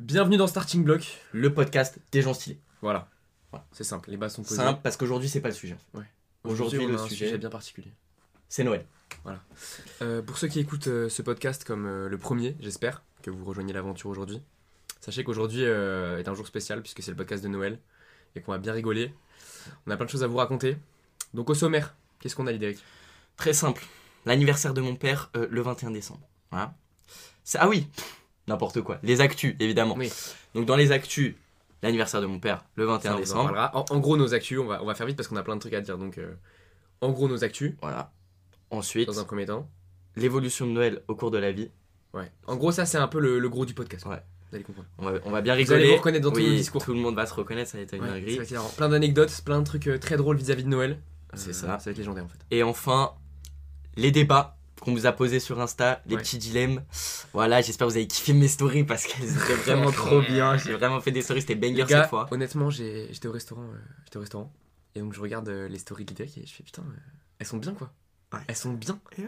Bienvenue dans Starting Block. le podcast des gens stylés. Voilà. Voilà. C'est simple, les bases sont posées. Simple parce qu'aujourd'hui c'est pas le sujet. Aujourd'hui, on le a un sujet- bien particulier. C'est Noël. Euh, pour ceux qui écoutent euh, ce podcast comme euh, le premier, j'espère que vous rejoignez l'aventure aujourd'hui. Sachez qu'aujourd'hui est un jour spécial puisque c'est le podcast de Noël et qu'on va bien rigoler. On a plein de choses à vous raconter. Donc au sommaire, qu'est-ce qu'on a Lidéric Très simple. L'anniversaire de mon père le 21 décembre. Voilà. C'est- Ah oui, n'importe quoi. Les actus, évidemment. Oui. Donc dans les actus, l'anniversaire de mon père le 21 Ça, on décembre. En, en gros nos actus, on va, on va faire vite parce qu'on a plein de trucs à dire. Donc euh, en gros nos actus, Voilà. Ensuite, dans un premier temps. l'évolution de Noël au cours de la vie. Ouais. En gros ça c'est un peu le, le gros du podcast. Ouais. Vous allez comprendre. On va, on va bien Vous rigoler. allez vous reconnaître dans tous Oui, nos discours. Tout le monde va se reconnaître, ça va être une dinguerie. Plein d'anecdotes, plein de trucs euh, très drôles vis-à-vis de Noël. C'est Euh, ça. Ça va être légendaire en fait. Et enfin, les débats qu'on vous a posés sur Insta, les Ouais. petits dilemmes. Voilà, j'espère que vous avez kiffé mes stories parce qu'elles étaient vraiment trop bien. J'ai vraiment fait des stories, c'était banger gars, cette fois. honnêtement, j'ai- j'étais au restaurant, euh, j'étais au restaurant, et donc je regarde euh, les stories de et je fais putain, euh, elles sont bien quoi. Ouais. Elles sont bien. Eh.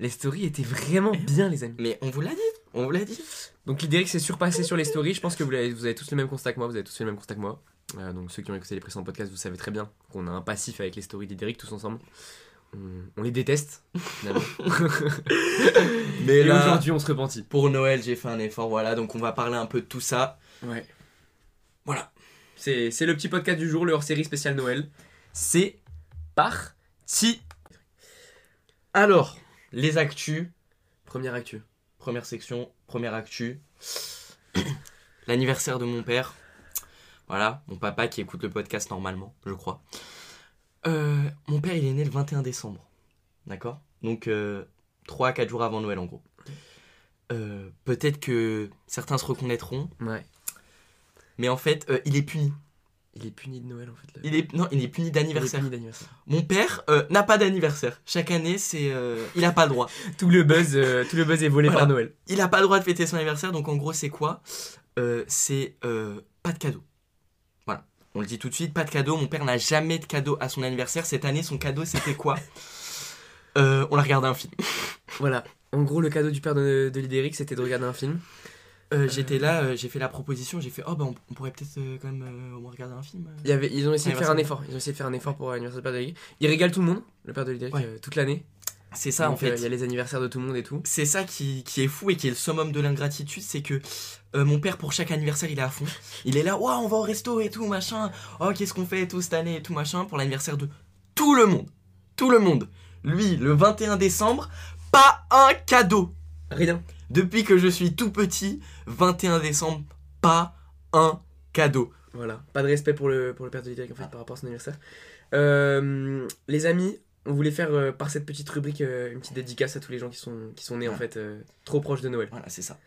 Les stories étaient vraiment bien, les amis. Mais on vous l'a dit, on vous l'a dit. Donc Lidéric s'est surpassé sur les stories. Je pense que vous avez, vous avez tous le même constat que moi. Vous avez tous fait le même constat que moi. Donc ceux qui ont écouté les précédents podcasts, vous savez très bien qu'on a un passif avec les stories de Lidéric tous ensemble. On, on les déteste. Mais là, aujourd'hui, on se repentit. pour Noël, j'ai fait un effort, voilà, donc on va parler un peu de tout ça. Ouais. Voilà. C'est c'est le petit podcast du jour, le hors-série spécial Noël. C'est parti. Alors, les actus, Première actu. première section, première actu. L'anniversaire de mon père. Voilà, mon papa qui écoute le podcast normalement, je crois. Euh, mon père, il est né le 21 décembre. D'accord? Donc, 3 à 4 jours avant Noël, en gros. Euh, Peut-être que certains se reconnaîtront, Ouais. mais en fait, euh, il est puni. Il est puni de Noël en fait. là. Il est, non, il est puni Il est d'anniversaire. puni d'anniversaire. Mon père euh, n'a pas d'anniversaire. Chaque année, c'est, euh, il n'a pas le droit. Tout le buzz, euh, tout le buzz est volé Voilà. par Noël. Il n'a pas le droit de fêter son anniversaire, donc en gros, c'est quoi? Euh, C'est euh, pas de cadeau. On le dit tout de suite, pas de cadeau. Mon père n'a jamais de cadeau à son anniversaire. Cette année, son cadeau, c'était quoi? Euh, On a regardé un film. Voilà. En gros, le cadeau du père de, de Lidéric, c'était de regarder un film. Euh, J'étais là, euh, j'ai fait la proposition, j'ai fait, oh bah on, on pourrait peut-être euh, quand même euh, au moins regarder un film. Il y avait, ils ont essayé de faire un effort. Ils ont essayé de faire un effort pour l'anniversaire du père de Lidéric. Il régale tout le monde, le père de Lidéric, Ouais. euh, toute l'année. C'est ça, en Donc, fait. Il y a les anniversaires de tout le monde et tout. c'est ça qui, qui est fou et qui est le summum de l'ingratitude, c'est que euh, mon père, pour chaque anniversaire, il est à fond. Il est là, waouh, on va au resto et tout, machin. Oh, qu'est-ce qu'on fait et tout cette année et tout, machin, pour l'anniversaire de tout le monde. Tout le monde. Lui, le 21 décembre, pas un cadeau. Rien. Depuis que je suis tout petit, 21 décembre, pas un cadeau. Voilà. Pas de respect pour le, pour le père de Lidéric en fait Ah. par rapport à son anniversaire. Euh, les amis, on voulait faire euh, par cette petite rubrique euh, une petite dédicace à tous les gens qui sont, qui sont nés en fait euh, trop proches de Noël. Voilà, c'est ça.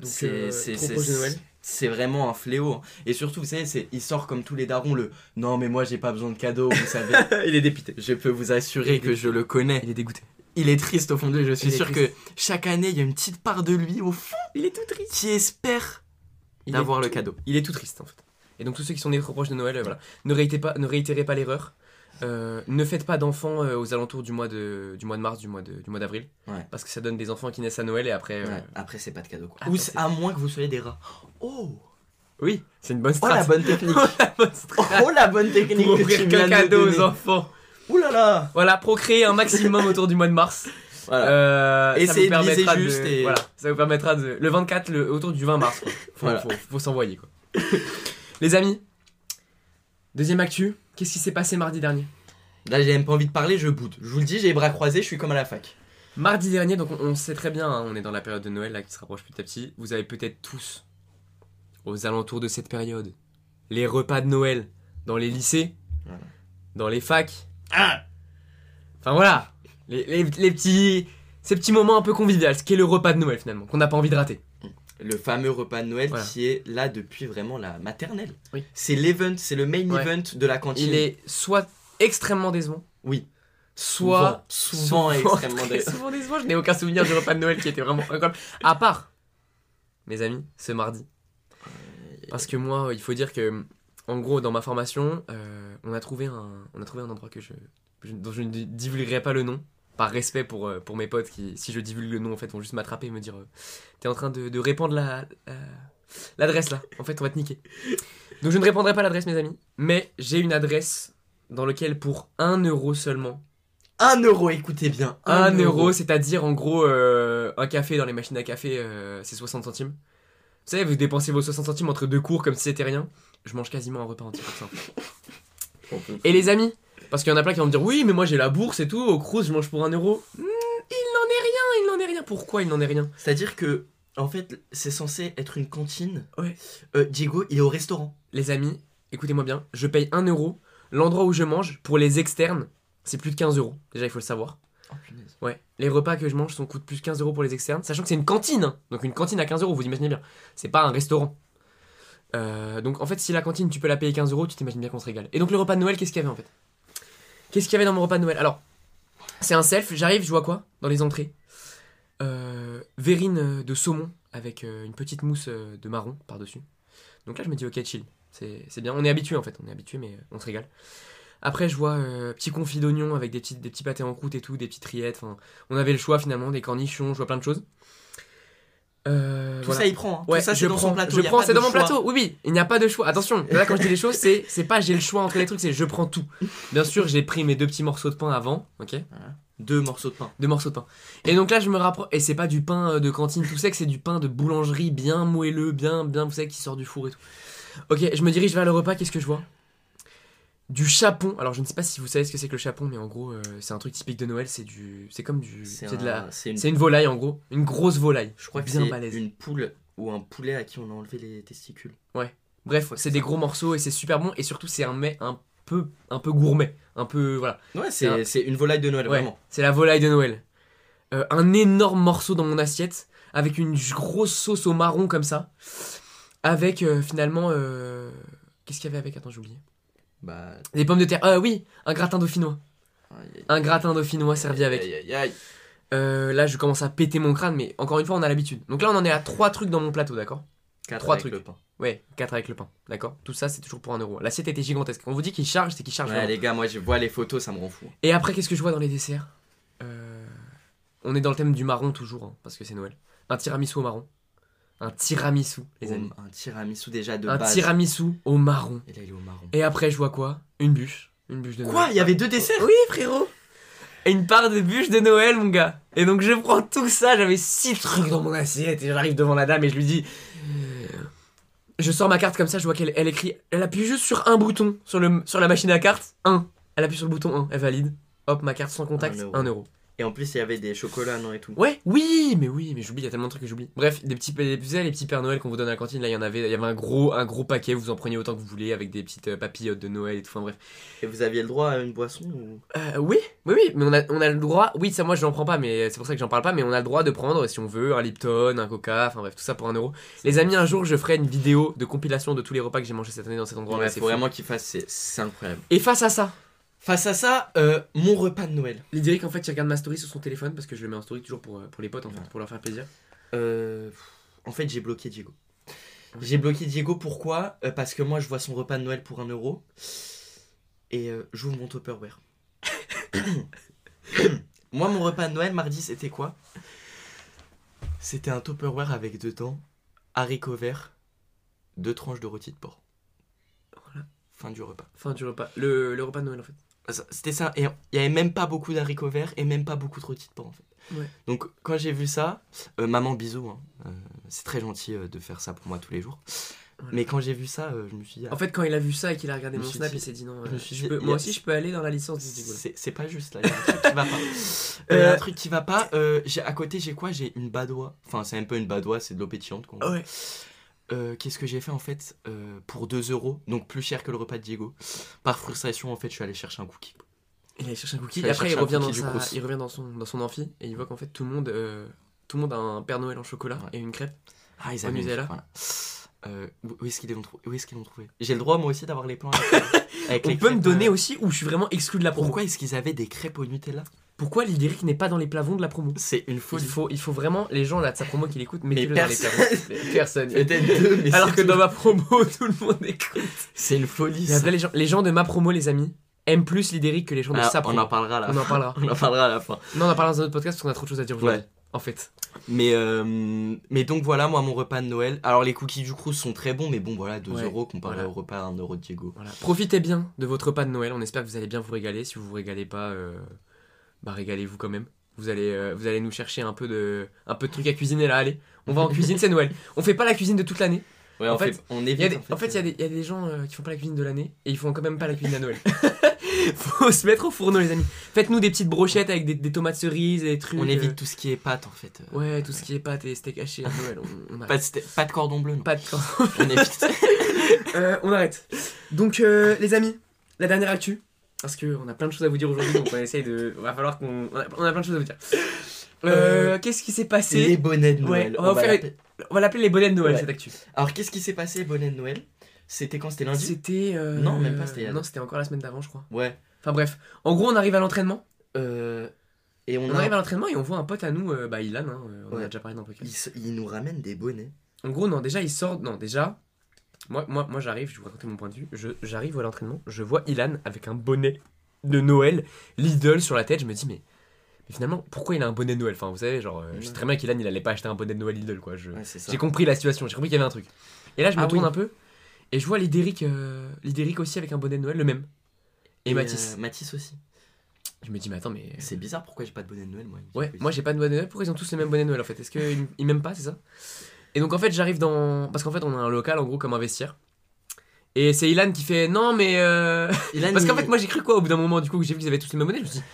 Donc C'est- c'est- trop c'est- proches de Noël. C'est vraiment un fléau. Et surtout, vous savez, c'est- il sort comme tous les darons le non, mais moi j'ai pas besoin de cadeaux, vous savez. Il est dépité. Je peux vous assurer que je le connais. Il est dégoûté. Il est triste au fond de lui. Je suis sûr triste. que chaque année, il y a une petite part de lui au fond Il est tout triste. qui espère d'avoir le cadeau. Il est tout triste en fait. Et donc tous ceux qui sont nés trop proches de Noël, voilà, ne réitérez pas, ne réitérez pas l'erreur. Euh, ne faites pas d'enfants euh, aux alentours du mois de, du mois de mars, du mois de, du mois d'avril, Ouais. parce que ça donne des enfants qui naissent à Noël et après. euh, Ouais, Après, c'est pas de cadeau. Quoi. Ou à moins que vous soyez des rats. Oh Oui, c'est une bonne Oh la strat. bonne technique la bonne strat. Oh la bonne technique Pour offrir qu'un de cadeau aux enfants. Ouh là là Voilà, procréer un maximum autour du mois de mars. Voilà. Euh, ça Essayez vous de viser permettra juste et- Voilà, ça vous permettra de. Le 24, le, autour du 20 mars. Quoi. Faut, Voilà. faut, faut s'envoyer quoi. Les amis, deuxième actu, qu'est-ce qui s'est passé mardi dernier Là, j'ai même pas envie de parler, je boude. Je vous le dis, j'ai les bras croisés, je suis comme à la fac. Mardi dernier, donc on, on sait très bien, hein, on est dans la période de Noël là qui se rapproche petit à petit. Vous avez peut-être tous, aux alentours de cette période, les repas de Noël dans les lycées, Voilà. dans les facs. Enfin voilà, les, les- les petits, ces petits moments un peu conviviaux, ce qui est le repas de Noël finalement, qu'on n'a pas envie de rater? Le fameux repas de Noël Voilà. qui est là depuis vraiment la maternelle. Oui. C'est l'event, c'est le main Ouais. event de la cantine. Il est soit extrêmement décevant, Oui. soit souvent, souvent extrêmement décevant. souvent décevant. Je n'ai aucun souvenir du repas de Noël qui était vraiment incroyable. À part, mes amis, ce mardi. Parce que moi, il faut dire que, en gros, dans ma formation, euh, on, a trouvé un, on a trouvé un endroit que je- dont je ne divulguerai pas le nom, par respect pour, euh, pour mes potes qui, si je divulgue le nom, en fait, vont juste m'attraper et me dire euh, T'es en train de, de répandre la, la L'adresse là, en fait, on va te niquer. Donc je ne répondrai pas à l'adresse, mes amis. Mais j'ai une adresse dans laquelle pour 1 euro seulement. 1 euro, écoutez bien. 1 euro, c'est-à-dire en gros euh, un café dans les machines à café, euh, c'est 60 centimes. Vous savez, vous dépensez vos 60 centimes entre deux cours comme si c'était rien. Je mange quasiment un repas entier pour ça. Et les amis, parce qu'il y en a plein qui vont me dire oui, mais moi j'ai la bourse et tout, au Crous je mange pour 1 euro. Hmm, il n'en est rien, il n'en est rien. Pourquoi il n'en est rien C'est-à-dire que, en fait, c'est censé être une cantine. Ouais. Euh, Diego, il est au restaurant. Les amis, écoutez-moi bien, je paye 1 euro. L'endroit où je mange, pour les externes, c'est plus de 15 euros. Déjà, il faut le savoir. Oh. Ouais, les repas que je mange sont coûtent plus de 15 euros pour les externes, sachant que c'est une cantine. hein. Donc une cantine à 15 euros, vous imaginez bien. C'est pas un restaurant. Euh, donc en fait, si la cantine tu peux la payer 15 euros, tu t'imagines bien qu'on se régale. Et donc le repas de Noël, qu'est-ce qu'il y avait en fait? Qu'est-ce qu'il y avait dans mon repas de Noël? Alors, c'est un self, j'arrive, je vois quoi Dans les entrées? Euh, Verrine de saumon avec euh, une petite mousse euh, de marron par-dessus. Donc là, je me dis, ok, chill. C'est bien. On est habitué en fait, on est habitué, mais on se régale. Après, je vois euh, petit confit d'oignon avec des petits, des petits pâtés en croûte et tout, des petites rillettes. On avait le choix finalement, des cornichons, je vois plein de choses. Euh, Tout voilà. ça, il prend. hein. Ouais, Tout ça, je c'est dans prends, son plateau. Je prends, c'est dans mon choix. plateau. Oui, oui, il n'y a pas de choix. Attention, là quand je dis les choses, c'est c'est pas j'ai le choix entre les trucs, c'est je prends tout. Bien sûr, j'ai pris mes deux petits morceaux de pain avant, ok? Deux morceaux de pain. Deux morceaux de pain. Et donc là, je me rapproche. Et c'est pas du pain euh, de cantine tout sec, c'est du pain de boulangerie bien moelleux, bien, bien, vous savez, qui sort du four et tout. Ok, je me dirige vers le repas, qu'est-ce que je vois? Du chapon. Alors, je ne sais pas si vous savez ce que c'est que le chapon, mais en gros, euh, c'est un truc typique de Noël. C'est du. C'est comme du. C'est de la. c'est une... C'est une volaille en gros. Une grosse volaille. Je crois que bien c'est balèze. une poule ou un poulet à qui on a enlevé les testicules. Bref, crois que c'est c'est des gros morceaux et c'est super bon. Et surtout, c'est un mets un peu, un peu gourmet. Un peu. Voilà. Ouais, C'est un- c'est c'est une volaille de Noël, Ouais, vraiment. c'est la volaille de Noël. Euh, un énorme morceau dans mon assiette, avec une grosse sauce au marron comme ça. Avec euh, finalement. Qu'est-ce qu'il y avait avec? Attends, j'ai oublié. Bah. Des pommes de terre. Euh, oui, un gratin dauphinois. aïe, aïe, Un gratin dauphinois servi avec. Aïe, aïe, aïe. Euh, là, je commence à péter mon crâne, mais encore une fois, on a l'habitude. Donc là, on en est à trois trucs dans mon plateau, d'accord Trois avec trucs. le pain. Ouais, 4 avec le pain, d'accord Tout ça, c'est toujours pour un euro. L'assiette était gigantesque. On vous dit qu'il charge, c'est qu'il charge. Ouais, vraiment. les gars, moi je vois les photos, ça me rend fou. Et après, qu'est-ce que je vois dans les desserts Euh, On est dans le thème du marron toujours, hein, parce que c'est Noël. Un tiramisu au marron. Un tiramisu, les amis. Un tiramisu déjà de Un base. tiramisu au marron. Et là, il est au marron. Et après, je vois quoi? Une bûche. Une bûche de Quoi? Noël. Il y avait deux desserts? Oui, frérot Et une part de bûche de Noël, mon gars. Et donc, je prends tout ça. J'avais six trucs dans mon assiette. Et j'arrive devant la dame et je lui dis. Je sors ma carte comme ça. Je vois qu'elle elle écrit. Elle appuie juste sur un bouton sur, le, sur la machine à carte. 1. Elle appuie sur le bouton 1. Elle valide. Hop, ma carte sans contact. Un euro. 1 euro. Et en plus, il y avait des chocolats, non et tout. Ouais, oui, mais oui, mais j'oublie, il y a tellement de trucs que j'oublie. Bref, des petits, vous savez, les petits Pères Noël qu'on vous donne à la cantine, là, il y en avait, il y avait un gros, un gros paquet, vous en preniez autant que vous voulez, avec des petites euh, papillotes de Noël et tout, enfin bref. Et vous aviez le droit à une boisson ou... Euh, oui, oui, oui, mais on a, on a le droit, oui, ça moi je n'en prends pas, mais c'est pour ça que j'en parle pas, mais on a le droit de prendre, si on veut, un Lipton, un Coca, enfin bref, tout ça pour un euro. Les amis, un jour, je ferai une vidéo de compilation de tous les repas que j'ai mangés cette année dans cet endroit-là, Ouais, c'est faut fou. vraiment qu'il fasse, c'est- c'est incroyable. Et face à ça, Face à ça, euh, mon repas de Noël. Lydéric, en fait, il regarde ma story sur son téléphone, parce que je le mets en story toujours pour, euh, pour les potes, en fait, pour leur faire plaisir. Euh, en fait, j'ai bloqué Diego. J'ai bloqué Diego pourquoi? Euh, Parce que moi, je vois son repas de Noël pour un euro. Et j'ouvre mon Tupperware. moi, mon repas de Noël mardi, c'était quoi? C'était un Tupperware avec dedans haricots verts, deux tranches de rôti de porc. Voilà. Fin du repas. Fin du repas, le, le repas de Noël, en fait. C'était ça. Et il y avait même pas beaucoup d'haricots verts et même pas beaucoup de rôti de porc en fait. Ouais. Donc quand j'ai vu ça, euh, maman bisous, hein, euh, c'est très gentil euh, de faire ça pour moi tous les jours. Voilà. Mais quand j'ai vu ça, je me suis dit, ah, En fait, quand il a vu ça et qu'il a regardé mon snap, dit- il s'est dit non. je me suis je dit, peux- il y moi aussi, je peux aller dans la licence c'est pas juste là, il y a un truc qui va pas. Il y a un truc qui va pas. à côté j'ai quoi? J'ai une badoie. Enfin c'est un peu une badoie, c'est de l'eau pétillante. qu'on- Ouais. Euh, Qu'est-ce que j'ai fait en fait euh, pour 2 euros, donc plus cher que le repas de Diego. Par frustration en fait, je suis allé chercher un cookie. Il allait chercher un cookie. Et après, il revient, dans sa- il revient dans, son, dans son amphi et il voit qu'en fait, tout le monde, euh, tout le monde a un Père Noël en chocolat Ouais. et une crêpe. Ah, ils une- là voilà. Euh, où où est-ce qu'ils l'ont trouvé Où est-ce qu'ils l'ont trouvé? J'ai le droit moi aussi d'avoir les plans avec, avec On les peut me donner euh, aussi ou je suis vraiment exclu de la promo? Pourquoi est-ce qu'ils avaient des crêpes au Nutella? Pourquoi Lydéric n'est pas dans les plavons de la promo? C'est une il folie. faut, il faut vraiment, les gens là de sa promo qui l'écoutent, mettez-le dans les. Mais Personne. Peut-être deux, mais Alors que dans ma promo, tout le monde écoute. c'est une folie. Mais ça. après, les gens, les gens de ma promo, les amis, aiment plus Lydéric que les gens de Ah, sa on promo. en parlera à la On en parlera. On en parlera à la fin. Non, on en parlera dans un autre podcast parce qu'on a trop de choses à dire aujourd'hui. Ouais. en fait. Mais, euh, mais donc voilà, moi, mon repas de Noël. Alors, les cookies du Crous sont très bons, mais bon, voilà, 2 Ouais, euros comparé voilà. au repas à 1 euro de Diego. Voilà. Profitez bien de votre repas de Noël. On espère que vous allez bien vous régaler. Si vous vous régalez pas, euh, bah régalez-vous quand même. Vous allez, euh, vous allez nous chercher un peu de, un peu de trucs à cuisiner là. Allez, on va en cuisine, c'est Noël. On fait pas la cuisine de toute l'année. Ouais, En en fait, fait, on Il y a évite. des- en fait, il y, a des- il y a des gens euh, qui font pas la cuisine de l'année et ils font quand même pas la cuisine à Noël. Faut se mettre au fourneau, les amis. Faites-nous des petites brochettes avec des, des tomates cerises et des trucs. on euh, évite tout ce qui est pâtes, en fait. Ouais, tout ce qui est pâtes et steak haché à Noël. On, on Pas, de, sta- pas de cordon bleu, non. Pas de temps. on évite. Euh, on arrête. Donc, euh, les amis, la dernière actu. Parce qu'on a plein de choses à vous dire aujourd'hui, donc on essaye de. Va falloir qu'on. On a, plein de choses à vous dire. Euh, Euh, Qu'est-ce qui s'est passé les bonnets de Ouais, Noël. on va faire- l'appeler- On va l'appeler les bonnets de Noël, Ouais. cette actu. Alors, qu'est-ce qui s'est passé, bonnet de Noël? C'était quand? C'était lundi? C'était. euh, Non, même pas, c'était Non, c'était encore la semaine d'avant, je crois. Ouais. Enfin bref. En gros, on arrive à l'entraînement. Euh, et on, On a. arrive à l'entraînement et on voit un pote à nous, euh, bah Ilan, hein, euh, on en a déjà parlé dans le podcast. Il nous ramène des bonnets. En gros, non, déjà, il sort. Non, déjà, moi, moi, moi j'arrive, je vais vous raconter mon point de vue. Je- J'arrive à l'entraînement, je vois Ilan avec un bonnet de Noël, Lidl sur la tête. Je me dis, mais, mais finalement, pourquoi il a un bonnet de Noël? Enfin, vous savez, genre, euh, je sais très bien qu'Ilan, il allait pas acheter un bonnet de Noël Lidl, quoi. Ouais. J'ai compris la situation, j'ai compris qu'il y avait un truc. Et là, je me Ah tourne oui. un peu et je vois Lidéric, euh, Lidéric aussi avec un bonnet de Noël, le même. Et, Mathis. euh, Mathis aussi. Je me dis, mais attends, mais. C'est bizarre, pourquoi j'ai pas de bonnet de Noël, moi? Ouais, moi j'ai pas de bonnet de Noël. Pourquoi ils ont tous le même bonnet de Noël en fait? Est-ce qu'ils ils m'aiment pas, c'est ça? Et donc en fait, j'arrive dans. Parce qu'en fait, on a un local en gros comme un vestiaire. Et c'est Ilan qui fait non, mais. euh, Ilan, Parce qu'en il- fait, moi j'ai cru quoi au bout d'un moment, du coup, que j'ai vu qu'ils avaient tous le même bonnet. Je me suis dit,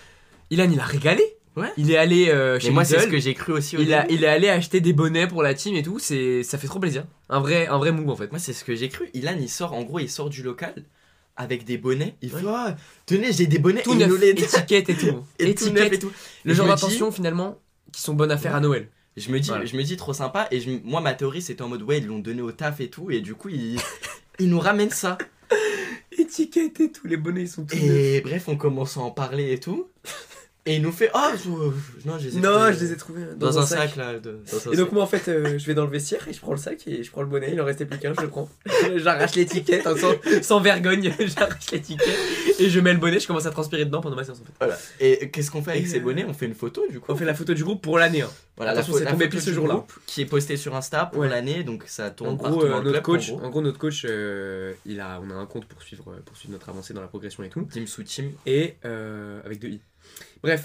Ilan il a régalé Ouais. Il est allé euh, chez Mais moi, c'est ce que j'ai cru aussi au il, a, il est allé acheter des bonnets pour la team et tout. C'est, ça fait trop plaisir. Un vrai, un vrai move en fait. Moi, c'est ce que j'ai cru. Ilan, il sort, en gros, il sort du local avec des bonnets. Il Ouais. fait Ah, tenez, j'ai des bonnets. Tout et neuf, les étiquette et tout. et tout neuf étiquette, et tout. le Et genre dis- d'attention finalement qui sont bonnes à faire à Noël. Je me dis, Voilà. je me dis trop sympa. Et je, moi, ma théorie, c'était en mode ouais, ils l'ont donné au taf et tout. Et du coup, il, il nous ramène ça. Étiquette et tout, les bonnets ils sont tous neufs. Et bref, on commence à en parler et tout. Et il nous fait Ah, je- non, je les ai Non, trouvés, je les ai trouvés dans, un sac, là. de- dans un Et donc sac. moi en fait euh, je vais dans le vestiaire et je prends le sac et je prends le bonnet, il en restait plus qu'un, je le prends. J'arrache l'étiquette hein, sans, sans vergogne, j'arrache l'étiquette et je mets le bonnet, je commence à transpirer dedans pendant ma séance en fait. Voilà. Et qu'est-ce qu'on fait avec Et, ces euh, bonnets? On fait une photo du coup? On fait la photo du groupe pour l'année. Hein. Voilà, Attention, c'est tombé pile ce jour-là. groupe Qui est postée sur Insta pour Ouais. l'année, donc ça tourne En gros, euh, notre club, coach, en gros. en gros notre coach, euh, il a, on a un compte pour suivre, pour suivre notre avancée dans la progression et tout. Team sous team. Et avec deux i. Bref.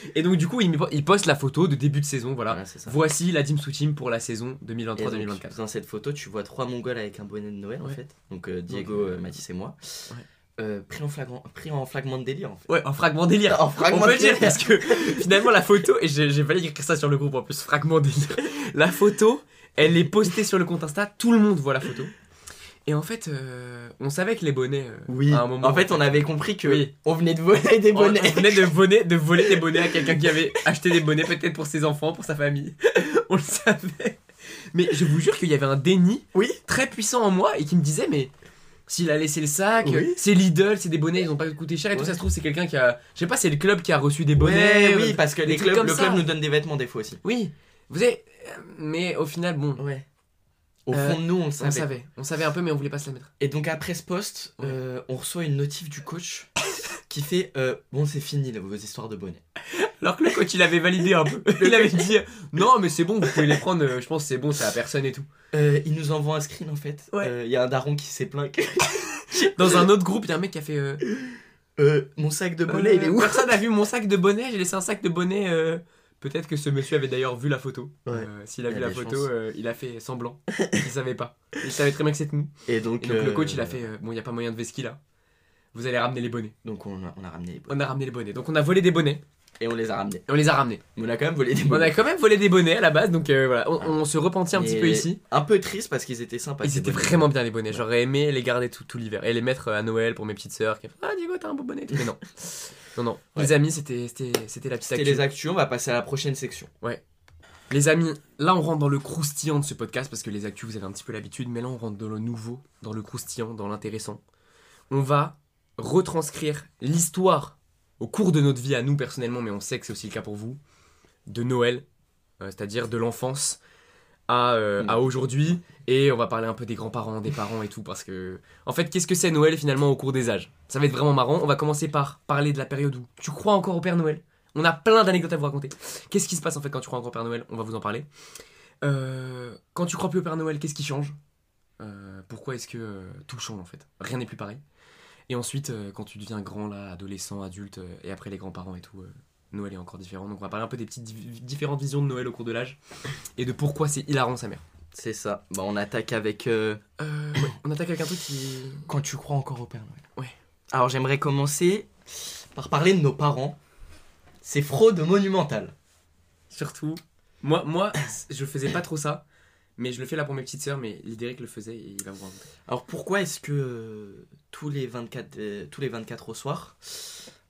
et donc du coup il, il poste la photo de début de saison, voilà. Voilà. Voici la team sous team pour la saison Et 2023-2024. donc, dans cette photo, tu vois trois Mongols avec un bonnet de Noël en fait. Donc euh, Diego, Donc, euh, euh, Mathis et moi. ouais. Euh, pris, en flagrant, pris en fragment de délire en fait. Ouais, un fragment délire. En fragment On peut de le dire délire. parce que finalement la photo, et j'ai failli écrire ça sur le groupe en plus, fragment délire. La photo, elle est postée sur le compte Insta, tout le monde voit la photo. Et en fait, euh, on savait que les bonnets, euh, Oui. à un moment. en fait, on avait compris que Oui. on venait de voler des on, bonnets. on venait de voler, de voler des bonnets à quelqu'un qui avait acheté des bonnets peut-être pour ses enfants, pour sa famille. on le savait. Mais je vous jure qu'il y avait un déni Oui. très puissant en moi et qui me disait mais s'il a laissé le sac, Oui. c'est Lidl, c'est des bonnets, ils ont pas coûté cher et tout ça se trouve c'est quelqu'un qui a, je sais pas, c'est le club qui a reçu des Ouais, bonnets. oui, euh, parce que les clubs, le ça. club nous donne des vêtements des fois aussi. Oui, vous avez, mais au final bon, Ouais. Au Euh, fond de nous, on le on savait. savait, on savait un peu mais on voulait pas se la mettre. Et donc après ce post, Ouais. euh, on reçoit une notif du coach qui fait euh, bon c'est fini là, vos histoires de bonnets. Alors que le coach il avait validé un peu, il avait dit non mais c'est bon, vous pouvez les prendre, euh, je pense c'est bon, c'est à personne et tout. Euh, il nous envoie un screen en fait. Ouais. Euh, Il y a un daron qui s'est plaint que Dans un autre groupe, il y a un mec qui a fait. euh, euh, mon sac de bonnets il est Euh, où? Personne n'a vu mon sac de bonnet, j'ai laissé un sac de bonnet. euh, Peut-être que ce monsieur avait d'ailleurs vu la photo. Ouais. Euh, S'il a vu la photo, euh, il a fait semblant. il savait pas. Il savait très bien que c'était nous. Et donc, Et donc le coach il a fait euh, Bon, il n'y a pas moyen de vesquille là. Vous allez ramener les bonnets. Donc on a, on a ramené les bonnets. On a ramené les bonnets. Donc on a volé des bonnets. Et on les a ramenés. Et on les a ramenés. Mais on a quand même volé des On bonnets. a quand même volé des bonnets à la base. Donc voilà, on, on se repentit un petit Et peu ici. Un peu triste parce qu'ils étaient sympas. Ils étaient bonnets. vraiment bien les bonnets. J'aurais aimé les garder tout, tout l'hiver et les mettre à Noël pour mes petites sœurs. Qui... Ah Diego, t'as un beau bonnet. Mais non, non, non. Ouais. Les amis, c'était c'était c'était la petite C'était les actus, on va passer à la prochaine section. Les amis, là on rentre dans le croustillant de ce podcast parce que les actus vous avez un petit peu l'habitude, mais là on rentre dans le nouveau, dans le croustillant, dans l'intéressant. On va retranscrire l'histoire au cours de notre vie à nous personnellement, mais on sait que c'est aussi le cas pour vous, de Noël, euh, c'est-à-dire de l'enfance à, euh, Mm. à aujourd'hui, et on va parler un peu des grands-parents, des parents et tout, parce que en fait qu'est-ce que c'est Noël finalement au cours des âges? Ça va être vraiment marrant. On va commencer par parler de la période où tu crois encore au Père Noël. On a plein d'anecdotes à vous raconter. Qu'est-ce qui se passe en fait quand tu crois encore au Père Noël? On va vous en parler. Euh, quand tu crois plus au Père Noël, qu'est-ce qui change? Euh, Pourquoi est-ce que tout change en fait? Rien n'est plus pareil. Et ensuite, quand tu deviens grand, là, adolescent, adulte, et après les grands-parents et tout, Noël est encore différent. Donc on va parler un peu des petites di- différentes visions de Noël au cours de l'âge et de pourquoi c'est hilarant sa mère. C'est ça. Bah, on attaque avec. euh, Euh, ouais, on attaque avec un truc qui. Quand tu crois encore au Père Noël. Ouais. Alors j'aimerais commencer par parler de nos parents. C'est fraude monumentale. Surtout, moi, moi, je faisais pas trop ça, mais je le fais là pour mes petites sœurs. Mais Lidéric le faisait et il va vous raconter. Alors pourquoi est-ce que euh, tous, les 24, euh, tous les 24 au soir,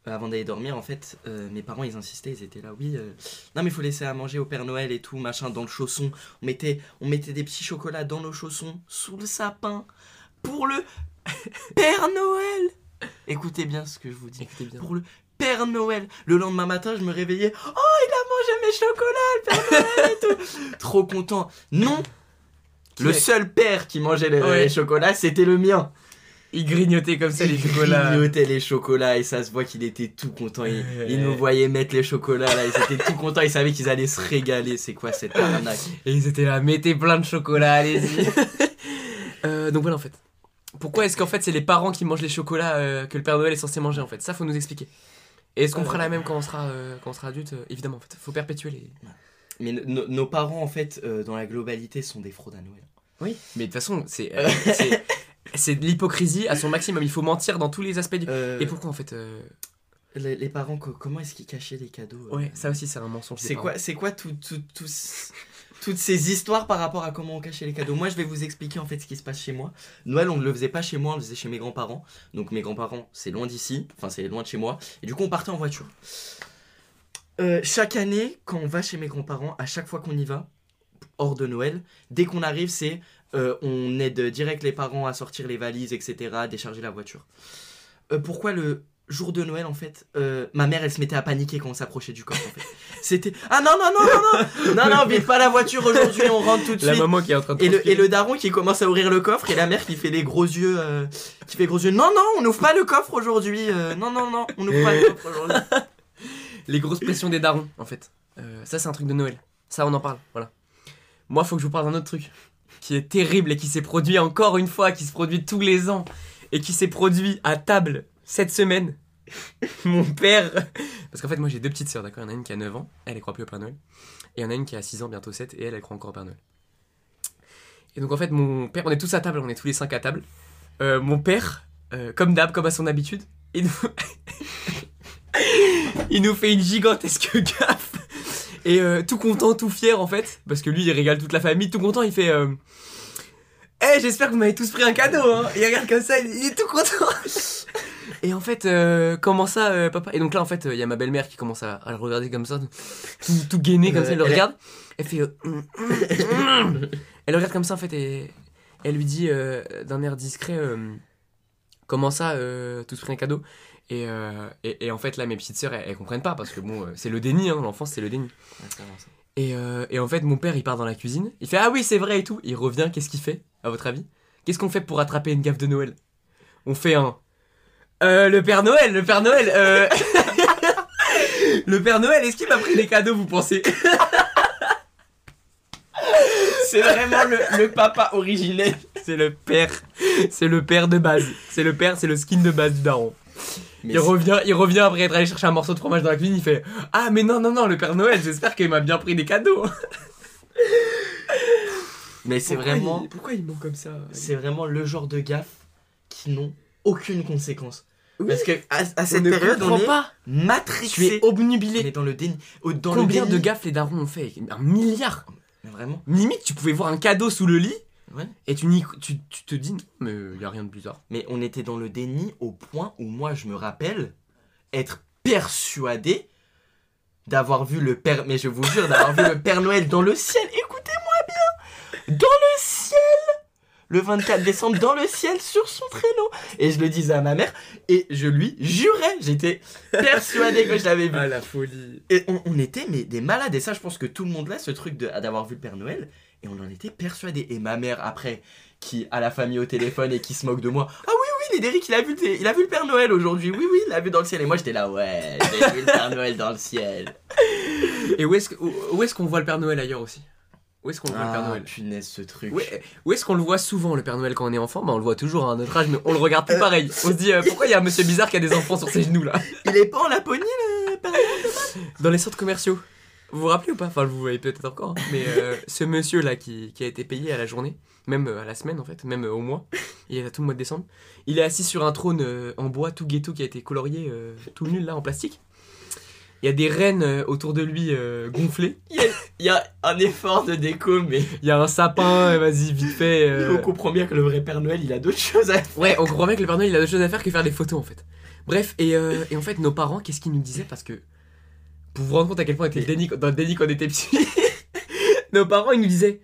avant d'aller dormir, en fait, euh, mes parents ils insistaient, ils étaient là, oui, euh, non mais il faut laisser à manger au Père Noël et tout, machin, dans le chausson. On mettait, on mettait des petits chocolats dans nos chaussons, sous le sapin, pour le Père Noël. Écoutez bien ce que je vous dis. Écoutez bien. Pour le Père Noël. Le lendemain matin, je me réveillais. Oh, il a mangé mes chocolats, le Père Noël et tout. Trop content. Non, le seul père qui mangeait les, Ouais. les chocolats, c'était le mien. Il grignotait comme ça les chocolats. Il grignotait les chocolats et ça se voit qu'il était tout content. Il, Ouais. il nous voyait mettre les chocolats là, ils étaient tout contents. Ils savaient qu'ils allaient se régaler. C'est quoi cette arnaque? Et ils étaient là, mettez plein de chocolat, allez-y. Euh, donc voilà en fait. Pourquoi est-ce qu'en fait c'est les parents qui mangent les chocolats euh, que le Père Noël est censé manger en fait? Ça faut nous expliquer. Et est-ce qu'on Euh. fera la même quand on sera, euh, quand on sera adulte? Euh, Évidemment en fait. Faut perpétuer les. Mais no- nos parents, en fait, euh, dans la globalité, sont des fraudes à Noël. Oui. Mais de toute façon, c'est euh, c'est- de l'hypocrisie à son maximum. Il faut mentir dans tous les aspects du. Euh, Et pourquoi en fait euh, les, les parents, co- comment est-ce qu'ils cachaient les cadeaux euh Ouais, ça aussi c'est un mensonge. C'est quoi, c'est quoi tout, tout- toutes ces histoires par rapport à comment on cachait les cadeaux? Moi, je vais vous expliquer en fait ce qui se passe chez moi. Noël, on ne le faisait pas chez moi, on le faisait chez mes grands-parents. Donc mes grands-parents, c'est loin d'ici, enfin c'est loin de chez moi. Et du coup, on partait en voiture. Chaque année, quand on va chez mes grands-parents, à chaque fois qu'on y va, hors de Noël, dès qu'on arrive, c'est euh, on aide direct les parents à sortir les valises, etc., à décharger la voiture. Euh, pourquoi le jour de Noël, en fait, euh, ma mère, elle se mettait à paniquer quand on s'approchait du coffre, en fait. C'était ah non non non non non non non vite pas la voiture aujourd'hui on rentre tout de La suite maman qui est en train de. et le, et le daron qui commence à ouvrir le coffre et la mère qui fait les gros yeux euh, qui fait gros yeux non non on n'ouvre pas le coffre aujourd'hui euh, non non non on n'ouvre pas le coffre aujourd'hui Les grosses pressions des darons, en fait. Ça, c'est un truc de Noël. Ça, on en parle. Voilà. Moi, faut que je vous parle d'un autre truc qui est terrible et qui s'est produit encore une fois, qui se produit tous les ans et qui s'est produit à table cette semaine. Mon père. Parce qu'en fait, moi, j'ai deux petites sœurs, d'accord? Il y en a une qui a 9 ans, elle, elle croit plus au Père Noël. Et il y en a une qui a 6 ans, bientôt 7, et elle, croit encore au Père Noël. Et donc, en fait, mon père, on est tous à table, on est tous les 5 à table. Euh, mon père, euh, comme d'hab, comme à son habitude, il nous fait une gigantesque gaffe. Et euh, tout content, tout fier en fait, parce que lui il régale toute la famille, tout content, il fait euh, Eh, j'espère que vous m'avez tous pris un cadeau, hein. Il regarde comme ça, il, est tout content. Et en fait, euh, comment ça, euh, papa? Et donc là, en fait, il y a ma belle-mère qui commence à, à le regarder comme ça, tout, tout gainé comme ça, elle le regarde. Elle fait. Hum, hum, hum. Elle le regarde comme ça en fait, et elle lui dit d'un air discret Comment ça, euh, tous pris un cadeau? Et, euh, et, et en fait, là, mes petites sœurs, elles, elles comprennent pas parce que bon, euh, c'est le déni, hein, l'enfance, c'est le déni. Et, euh, et en fait, mon père, il part dans la cuisine. Il fait Ah oui, c'est vrai et tout. Il revient, qu'est-ce qu'il fait, à votre avis? Qu'est-ce qu'on fait pour attraper une gaffe de Noël? On fait un. Le Père Noël, le Père Noël, le Père Noël, est-ce qu'il m'a pris des cadeaux, vous pensez? C'est vraiment le, le papa originel C'est le père. C'est le père de base. C'est le père, c'est le skin de base du daron. Mais Il revient, il revient après être allé chercher un morceau de fromage dans la cuisine, il fait Ah mais non non non le Père Noël, j'espère qu'il m'a bien pris des cadeaux. mais c'est vraiment il- pourquoi il ment comme ça c'est vraiment le genre de gaffe qui n'ont aucune conséquence Oui. parce que à, cette période on est pas. Tu es obnubilé. on est dans le déni au- dans Combien le de gaffes les darons ont fait? Un milliard. Mais vraiment Limite, tu pouvais voir un cadeau sous le lit Ouais. et tu, n'y- tu, tu te dis non mais il y a rien de bizarre. Mais on était dans le déni au point où moi je me rappelle être persuadé d'avoir vu le Père, mais je vous jure d'avoir vu le Père Noël dans le ciel. Écoutez-moi bien, dans le ciel, le 24 décembre dans le ciel sur son traîneau. Et je le disais à ma mère et je lui jurais, j'étais persuadé que je l'avais vu. la folie. Et on, on était mais des malades et ça je pense que tout le monde là ce truc de d'avoir vu le Père Noël Et on en était persuadés. Et ma mère, après, qui a la famille au téléphone et qui se moque de moi. Ah oui, oui, Nédéric, il a vu il a vu le Père Noël aujourd'hui. Oui, oui, il l'a vu dans le ciel. Et moi, j'étais là, ouais, j'ai vu le Père Noël dans le ciel. Et où est-ce où, où est-ce qu'on voit le Père Noël ailleurs aussi? Où est-ce qu'on voit le Père Ah, Noël? punaise, ce truc. où est, où est-ce qu'on le voit souvent le Père Noël quand on est enfant? Bah, On le voit toujours à un autre âge, mais on le regarde plus pareil. On se dit euh, pourquoi il y a un monsieur bizarre qui a des enfants sur ses genoux là? Il est pas en Laponie, le Père Noël? Dans les centres commerciaux. Vous vous rappelez ou pas? Enfin, vous voyez peut-être encore. hein. Mais euh, ce monsieur là qui, qui a été payé à la journée, même euh, à la semaine en fait, même euh, au mois, il est là tout le mois de décembre. Il est assis sur un trône euh, en bois tout ghetto qui a été colorié euh, tout nul là en plastique. Il y a des rennes euh, autour de lui euh, gonflées. il y, a, il y a un effort de déco, mais Il y a un sapin, euh, vas-y vite fait. euh. on comprend bien que le vrai Père Noël, il a d'autres choses à faire. Ouais, on comprend bien que le Père Noël il a d'autres choses à faire que faire des photos en fait. Bref, et, euh, et en fait, nos parents, qu'est-ce qu'ils nous disaient? Parce que, pour vous rendre compte à quel point on était déni, dans le déni quand on était petits, nos parents ils nous disaient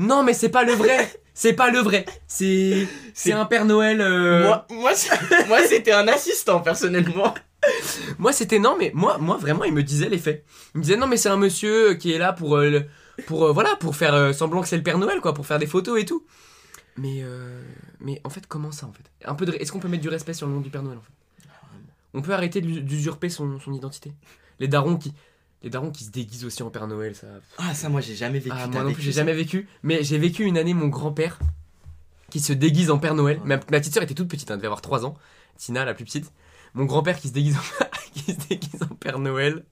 Non, mais c'est pas le vrai C'est pas le vrai C'est c'est un Père Noël. euh, Moi, moi, c'est- moi, c'était un assistant, personnellement. Moi, c'était non, mais moi, moi vraiment, il me disait les faits. Il me disait non, mais c'est un monsieur qui est là pour, euh, le- pour euh, voilà, pour faire euh, semblant que c'est le Père Noël, quoi, pour faire des photos et tout. Mais, euh, mais en fait, comment ça, en fait? Un peu de, est-ce qu'on peut mettre du respect sur le nom du Père Noël, en fait? On peut arrêter d'u- d'usurper son, son identité? Les darons qui, les darons qui se déguisent aussi en Père Noël, ça. Ah, ça, moi, j'ai jamais vécu. Ah, moi non plus, j'ai jamais vécu. Mais j'ai vécu une année mon grand-père qui se déguise en Père Noël. Ouais. Ma, ma petite soeur était toute petite, hein, elle devait avoir 3 ans. Tina, la plus petite. Mon grand-père qui se déguise en, qui se déguise en Père Noël.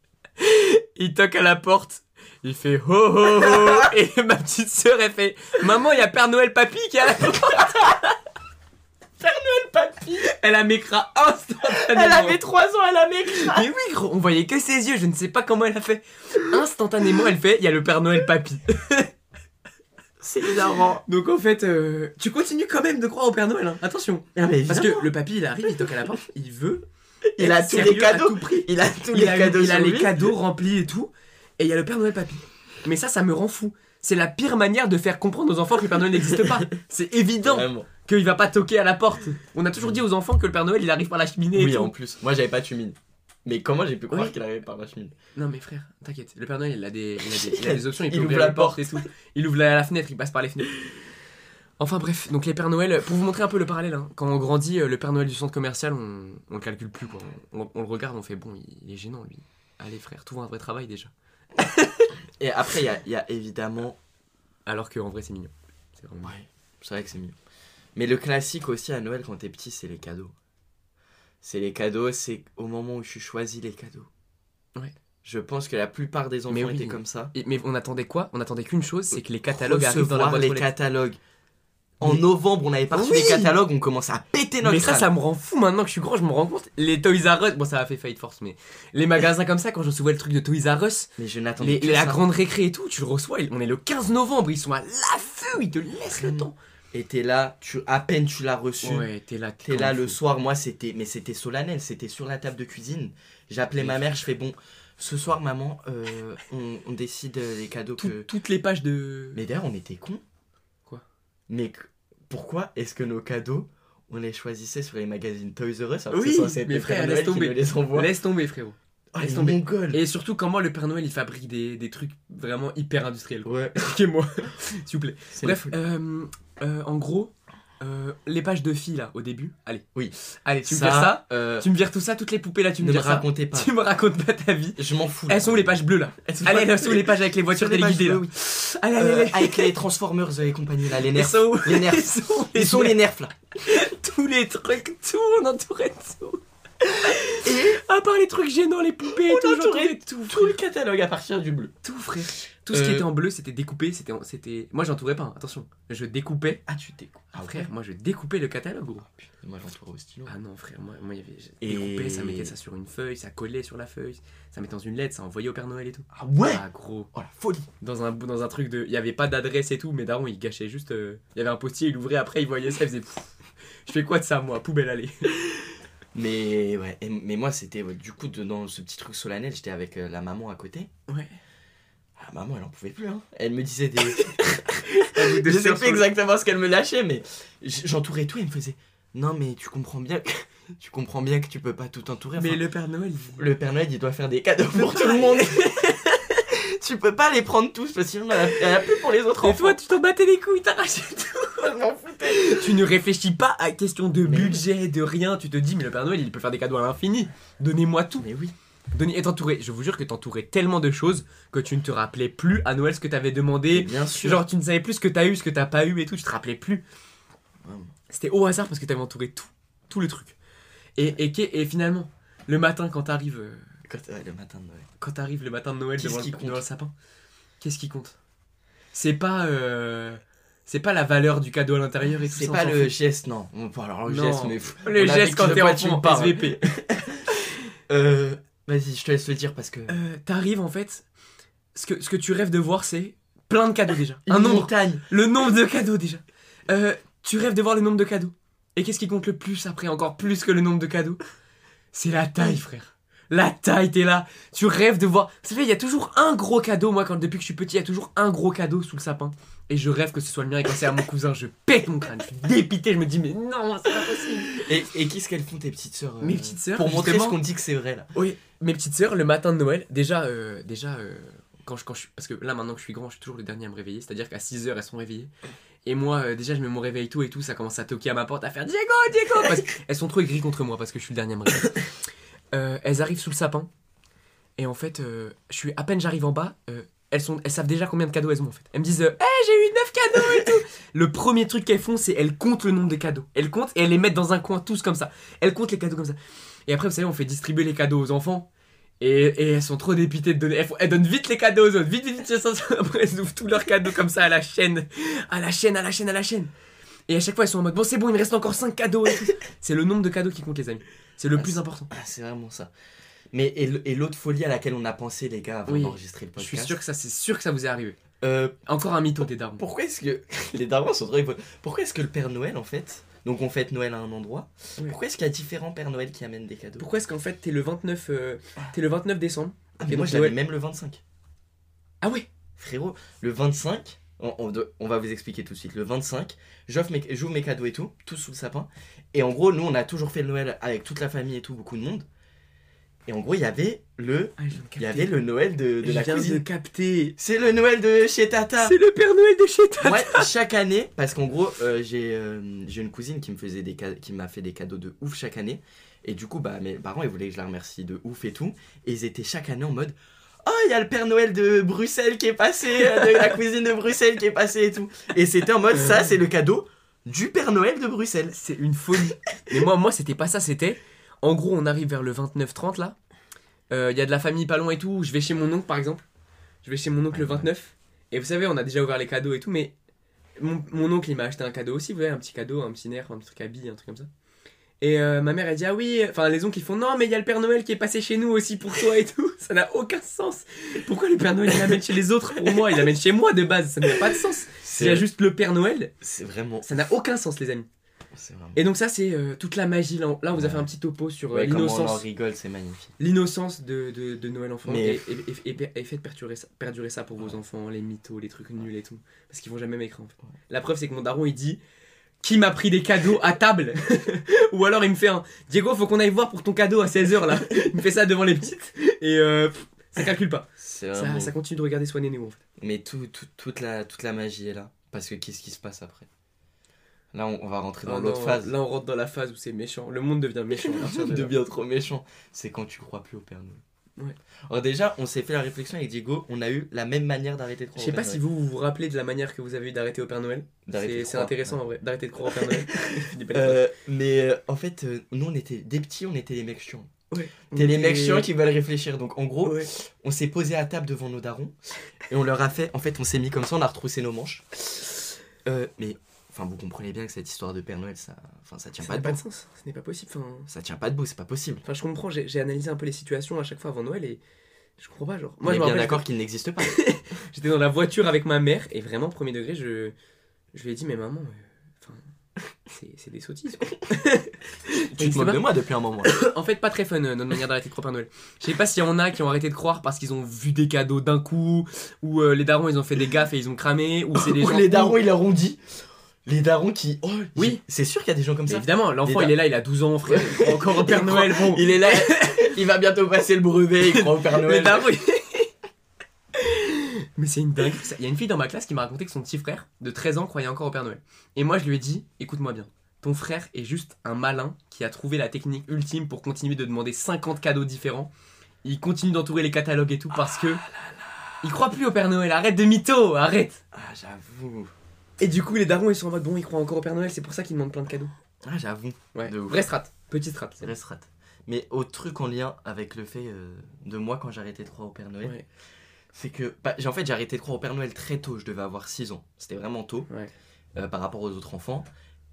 Il toque à la porte. Il fait ho ho ho. Et ma petite soeur, elle fait Maman, il y a Père Noël Papy qui est à la porte. Père Noël Papy Elle a mécra instantanément. Elle avait 3 ans, elle a maigri. Mais oui, gros, on voyait que ses yeux, je ne sais pas comment elle a fait. Instantanément, elle fait, il y a le Père Noël Papy. C'est hilarant. Donc en fait, euh, tu continues quand même de croire au Père Noël, hein. attention. Ah, mais Parce que le papy, il arrive, il toque à la porte, il veut. il a tous les cadeaux. tout prix. Il a tous Il les a, cadeaux. il a les cadeaux remplis et tout. Et il y a le Père Noël Papy. Mais ça, ça me rend fou. C'est la pire manière de faire comprendre aux enfants que le Père Noël n'existe pas. C'est évident Vraiment. Qu'il va pas toquer à la porte. On a toujours dit aux enfants que le Père Noël il arrive par la cheminée et Oui, tout. en plus. Moi, j'avais pas de chemine. Mais comment j'ai pu croire Oui. qu'il arrivait par la chemine Non mais frère, t'inquiète, le Père Noël il a des, il a des, il a des options, il peut Il ouvrir ouvre la la porte et tout. Il ouvre la, la fenêtre, il passe par les fenêtres. Enfin bref, donc les Pères Noël, pour vous montrer un peu le parallèle, hein, quand on grandit, euh, le Père Noël du centre commercial, on, on le calcule plus quoi. On, on le regarde, on fait bon, il, il est gênant lui. Allez frère, trouve un vrai travail déjà. Et après, il y a, y a évidemment. Alors qu'en vrai c'est mignon. C'est vraiment Ouais, c'est vrai que c'est mignon. Mais le classique aussi à Noël quand t'es petit, c'est les cadeaux. C'est les cadeaux, c'est au moment où tu choisis les cadeaux. Ouais. Je pense que la plupart des enfants Mais oui. étaient comme ça. Et- mais on attendait quoi? On attendait qu'une chose, c'est que les catalogues arrivent dans la boîte les aux catalogues. En Mais- novembre, on avait pas reçu Oui. les catalogues, on commençait à péter notre Mais ça, crâne. ça me rend fou maintenant que je suis grand, je me rends compte. Les Toys R Us, bon ça a fait faillite force, mais les magasins comme ça, quand je recevais le truc de Toys R Us, Mais je n'attendais la ça. grande récré et tout, tu le reçois, on est le 15 novembre, ils sont à l'affût, ils te laissent le temps. Et t'es là, tu, à peine tu l'as reçu. Ouais, t'es là, T'es là le soir, moi c'était, mais c'était solennel, c'était sur la table de cuisine. J'appelais ma mère, je fais bon, ce soir maman, euh, on, on décide les cadeaux Tout- que. Toutes les pages de. Mais d'ailleurs on était cons. Quoi? Mais pourquoi est-ce que nos cadeaux, on les choisissait sur les magazines Toys R Us Oui, c'est mais frère, laisse tomber. les envoie? Laisse tomber, frérot. Oh, laisse tomber. Mongols Et surtout, comment le Père Noël il fabrique des, des trucs vraiment hyper industriels. Ouais, Expliquez-moi, s'il vous plaît. Bref, euh, euh, en gros, euh, les pages de filles là, au début, allez. Oui. Allez, tu me vires ça, euh, tu me vires tout ça, toutes les poupées là, tu me ne me vires ça. racontez pas. Tu me racontes pas ta vie. Je m'en fous. Elles sont où les pages bleues là Elles sont Allez, pas- elles sont où les pages avec les voitures Sur les pages téléguidées là bleues, oui. Allez, allez, Euh, allez. avec les Transformers et compagnie là, les Elles nerfs. sont où Les nerfs. Ils sont, Ils sont les nerfs là. tous les trucs, tout, on entourait tout. À part les trucs gênants, les poupées, et tout, tout, Tout le catalogue à partir du bleu. tout, frère. Tout ce qui Euh, était en bleu, c'était découpé, c'était, c'était. Moi, j'entourais pas. hein, Attention, je découpais. Ah, tu découpes. Ah, frère, moi, je découpais le catalogue. gros. Moi j'entourais au stylo. Ah non, frère, moi, moi, il y avait. je Et- découpais, ça mettait ça sur une feuille, ça collait sur la feuille, ça mettait dans une lettre, ça envoyait au Père Noël et tout. Ah ouais? Ah, gros. Oh la folie Dans un, dans un truc de. Il y avait pas d'adresse et tout, mais Daron, il gâchait juste. euh, Il y avait un postier, il ouvrait après, il voyait ça, il faisait. Je fais quoi de ça, moi? Poubelle, allez. Mais ouais, et- mais moi c'était ouais, du coup de- dans ce petit truc solennel, j'étais avec euh, la maman à côté. Ouais. Ah maman elle en pouvait plus hein. Elle me disait des... de je sais plus exactement ce qu'elle me lâchait mais j'entourais tout et elle me faisait non mais tu comprends bien que tu comprends bien que tu peux pas tout entourer. Mais le Père Noël, il- le Père Noël il doit faire des cadeaux pour tout le monde. tu peux pas les prendre tous parce que sinon, en a plus pour les autres Et enfants. toi, tu t'en battais les couilles, t'arrachais tout. Je m'en foutais. Tu ne réfléchis pas à question de budget, de rien. Tu te dis, mais le Père Noël, il peut faire des cadeaux à l'infini. Donnez-moi tout. Mais oui. Et t'entourais, je vous jure que t'entourais tellement de choses que tu ne te rappelais plus à Noël ce que t'avais demandé. bien sûr. Genre, tu ne savais plus ce que t'as eu, ce que t'as pas eu et tout, tu te rappelais plus. C'était au hasard parce que t'avais entouré tout, tout le truc. Et, et, finalement, le matin, quand t'arrives, euh, Quand, ouais, le matin de Noël. quand t'arrives le matin de Noël Qu'est-ce devant, qui le- compte devant le sapin, qu'est-ce qui compte? C'est pas, euh, c'est pas la valeur du cadeau à l'intérieur et tout C'est pas on le geste, non. Bon, alors le Non. geste, mais. Le on geste quand t'es enfant, parles. SVP. Euh, Vas-y, je te laisse le dire parce que. Euh, t'arrives en fait, ce que, ce que tu rêves de voir, c'est plein de cadeaux déjà. Une Un nombre, montagne. le nombre de cadeaux déjà. Euh, tu rêves de voir le nombre de cadeaux. Et qu'est-ce qui compte le plus après, encore plus que le nombre de cadeaux? C'est la taille, frère. La taille, t'es là. Tu rêves de voir. Vous savez, il y a toujours un gros cadeau. Moi, quand depuis que je suis petit, il y a toujours un gros cadeau sous le sapin. Et je rêve que ce soit le mien. Et quand c'est à mon cousin, je pète mon crâne. Je suis dépité. Je me dis, mais non, c'est pas possible. Et, et qu'est-ce qu'elles font tes petites sœurs euh, Mes petites sœurs, Pour montrer ce qu'on dit que c'est vrai là? Oui, mes petites sœurs, le matin de Noël, déjà, euh, déjà euh, quand, je, quand je. Parce que là, maintenant que je suis grand, je suis toujours le dernier à me réveiller. C'est-à-dire qu'à 6h, elles sont réveillées. Et moi, euh, déjà, je mets mon réveil tout et tout. Ça commence à toquer à ma porte, à faire Diego, Diego Parce qu'elles sont trop aigries contre moi parce que je suis le dernier à me réveiller. Euh, elles arrivent sous le sapin. Et en fait, euh, je suis à peine j'arrive en bas. euh, elles, sont, elles savent déjà combien de cadeaux elles ont en fait. Elles me disent euh, Hey, j'ai eu 9 cadeaux et tout Le premier truc qu'elles font, c'est elles comptent le nombre de cadeaux. Elles comptent et elles les mettent dans un coin, tous comme ça. Elles comptent les cadeaux comme ça. Et après, vous savez, on fait distribuer les cadeaux aux enfants. Et, elles sont trop dépitées de donner. Elles, donnent vite les cadeaux aux autres. Vite, vite, vite. Après, elles ouvrent tous leurs cadeaux comme ça à la chaîne. À la chaîne, à la chaîne, à la chaîne. Et à chaque fois, elles sont en mode Bon, c'est bon, il me reste encore 5 cadeaux. C'est le nombre de cadeaux qui compte, les amis. C'est le Ah, plus important. Ah, c'est vraiment ça. Mais et, l'autre folie à laquelle on a pensé, les gars, avant Oui. d'enregistrer le Je podcast. suis sûr que ça, c'est sûr que ça vous est arrivé. Euh, Encore un mytho des darons. pourquoi est-ce que. les darons sont trop rigolos. Pourquoi est-ce que le Père Noël, en fait. Donc on fête Noël à un endroit. Oui. Pourquoi est-ce qu'il y a différents Pères Noël qui amènent des cadeaux? Pourquoi est-ce qu'en fait t'es le 29 euh, t'es le 29 décembre Ah, mais Et Moi je l'avais même le 25. Ah ouais Frérot, le 25, on, on doit- on va vous expliquer tout de suite. Le 25, j'offre mes- j'ouvre mes cadeaux et tout, tout sous le sapin. Et en gros, nous, on a toujours fait le Noël avec toute la famille et tout, beaucoup de monde. Et en gros, il y avait le, Ah, de il y avait le Noël de, de Je la viens de cousine. capter. C'est le Noël de chez Tata. C'est le Père Noël de chez Tata. Ouais, chaque année, parce qu'en gros, euh, j'ai euh, j'ai une cousine qui me faisait des qui m'a fait des cadeaux de ouf chaque année. Et du coup, bah, mes parents, ils voulaient que je la remercie de ouf et tout. Et ils étaient chaque année en mode Oh, il y a le Père Noël de Bruxelles qui est passé, euh, de la cousine de Bruxelles qui est passée et tout. Et c'était en mode Ça, c'est le cadeau du Père Noël de Bruxelles. C'est une folie. Mais moi, moi c'était pas ça, c'était. En gros, on arrive vers le 29-30 là. Euh, Il y a de la famille pas loin et tout. Je vais chez mon oncle par exemple. Je vais chez mon oncle le Ouais, ouais. 29. Et vous savez, on a déjà ouvert les cadeaux et tout. Mais mon, mon oncle il m'a acheté un cadeau aussi. Vous voyez, un petit cadeau, un petit nerf, un petit truc à billes, un truc comme ça. Et euh, ma mère elle dit Ah oui. Enfin, les oncles ils font Non, mais il y a le Père Noël qui est passé chez nous aussi pour toi et tout. Ça n'a aucun sens. Pourquoi le Père Noël il l'amène chez les autres pour moi? Il l'amène chez moi de base. Ça n'a pas de sens. S'il y a juste le Père Noël, c'est vraiment. ça n'a aucun sens, les amis. vraiment- Et donc ça c'est euh, toute la magie. Là, on- vous a fait un petit topo sur euh, Ouais, on l'innocence, rigole, c'est magnifique. l'innocence de, de, de Noël enfant. Mais- Et, et, et- et- et faites perdurer ça, perdurer ça pour vos enfants, les mythos, les trucs nuls et tout, parce qu'ils vont jamais m'écrire. En fait. La preuve c'est que mon daron il dit qui m'a pris des cadeaux à table Ou alors il me fait un Diego faut qu'on aille voir pour ton cadeau à 16h là. il me fait ça devant les petites et euh, pff, ça calcule pas. Ça, continue de regarder Swan et Nemo en fait. Mais tout, tout- toute, la, toute la magie est là. Parce que qu'est-ce qui se passe après? Là, on, on va rentrer dans Ah l'autre phase. Là on rentre dans la phase où c'est méchant. Le monde devient méchant. à partir Ça de là. devient trop méchant. C'est quand tu crois plus au Père Noël. Ouais. Alors déjà, on s'est fait la réflexion avec Diego, on a eu la même manière d'arrêter de Je croire sais au pas si Noël. vous vous rappelez de la manière que vous avez eu d'arrêter au Père Noël. C'est intéressant en vrai, d'arrêter de croire au Père Noël. Je Euh, mais euh, en fait, euh, nous on était des petits, on était les mecs chiants. Ouais. T'es les mecs chiants qui veulent réfléchir. Donc en gros, Ouais. on s'est posé à table devant nos darons et on leur a fait. En fait, on s'est mis comme ça, on a retroussé nos manches. Euh, mais enfin, vous comprenez bien que cette histoire de Père Noël, ça, enfin, ça tient Ça pas n'a de pas de sens, ce n'est pas possible. Enfin, Ça tient pas debout, c'est pas possible. enfin, je comprends, j'ai analysé un peu les situations à chaque fois avant Noël et je comprends pas. Genre, Moi, on je est bien d'accord qu'il n'existe pas. j'étais dans la voiture avec ma mère et vraiment, premier degré, je, je lui ai dit, mais maman, euh, enfin, c'est c'est des sottises. tu te moques pas. de moi depuis un moment. en fait, pas très fun euh, notre manière d'arrêter de croire Père Noël. Je sais pas s'il y en a qui ont arrêté de croire parce qu'ils ont vu des cadeaux d'un coup, ou euh, les darons ils ont fait des gaffes et ils ont cramé, ou c'est des Ou gens. les darons, ils leur ont dit. Les darons qui. Oh, Oui. C'est sûr qu'il y a des gens comme Mais ça. évidemment, l'enfant il est là, il a 12 ans, frère. il croit encore au Père Noël. Bon, Il est là, il va bientôt passer le brevet, il croit au Père les Noël. darons, Mais c'est une dingue. Il y a une fille dans ma classe qui m'a raconté que son petit frère de 13 ans croyait encore au Père Noël. Et moi, je lui ai dit écoute-moi bien. Ton frère est juste un malin qui a trouvé la technique ultime pour continuer de demander 50 cadeaux différents. Il continue d'entourer les catalogues et tout parce que. Il croit plus au Père Noël. Arrête de mytho, arrête. Ah, j'avoue. Et du coup, les darons, ils sont en mode bon, ils croient encore au Père Noël, c'est pour ça qu'ils demandent plein de cadeaux. Ah, j'avoue. Ouais. De ouf. Vraie strat. Petite strat. Mais autre truc en lien avec le fait euh, de moi quand j'ai arrêté de croire au Père Noël, Ouais. c'est que bah, j'ai- en fait j'ai arrêté de croire au Père Noël très tôt, je devais avoir 6 ans. C'était vraiment tôt Ouais. euh, par rapport aux autres enfants.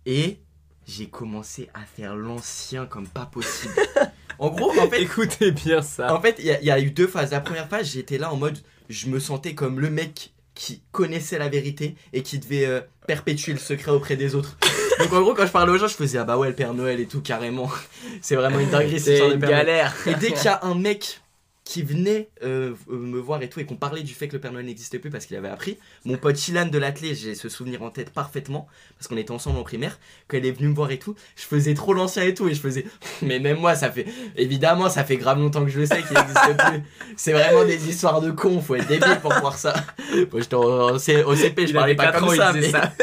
Et j'ai commencé à faire l'ancien comme pas possible. en gros, en fait, Écoutez bien ça. en fait, il y, a- il y a eu deux phases. La première phase, j'étais là en mode, je me sentais comme le mec qui connaissait la vérité et qui devait euh, perpétuer le secret auprès des autres. Donc en gros, quand je parlais aux gens, je faisais ah bah ouais le Père Noël et tout carrément. C'est vraiment une dinguerie Père Noël. galère. Et dès qu'il y a un mec qui venait euh, euh, me voir et tout et qu'on parlait du fait que le Père Noël n'existait plus parce qu'il avait appris, mon pote Chilan de l'athlé, j'ai ce souvenir en tête parfaitement parce qu'on était ensemble en primaire, il est venu me voir et tout, je faisais trop l'ancien et tout et je faisais mais même moi ça fait évidemment ça fait grave longtemps que je le sais qu'il n'existe plus. C'est vraiment des histoires de cons, faut être débile pour voir ça. Moi j'étais au, CP, je Il parlais pas comme ans, ça, mais, ça.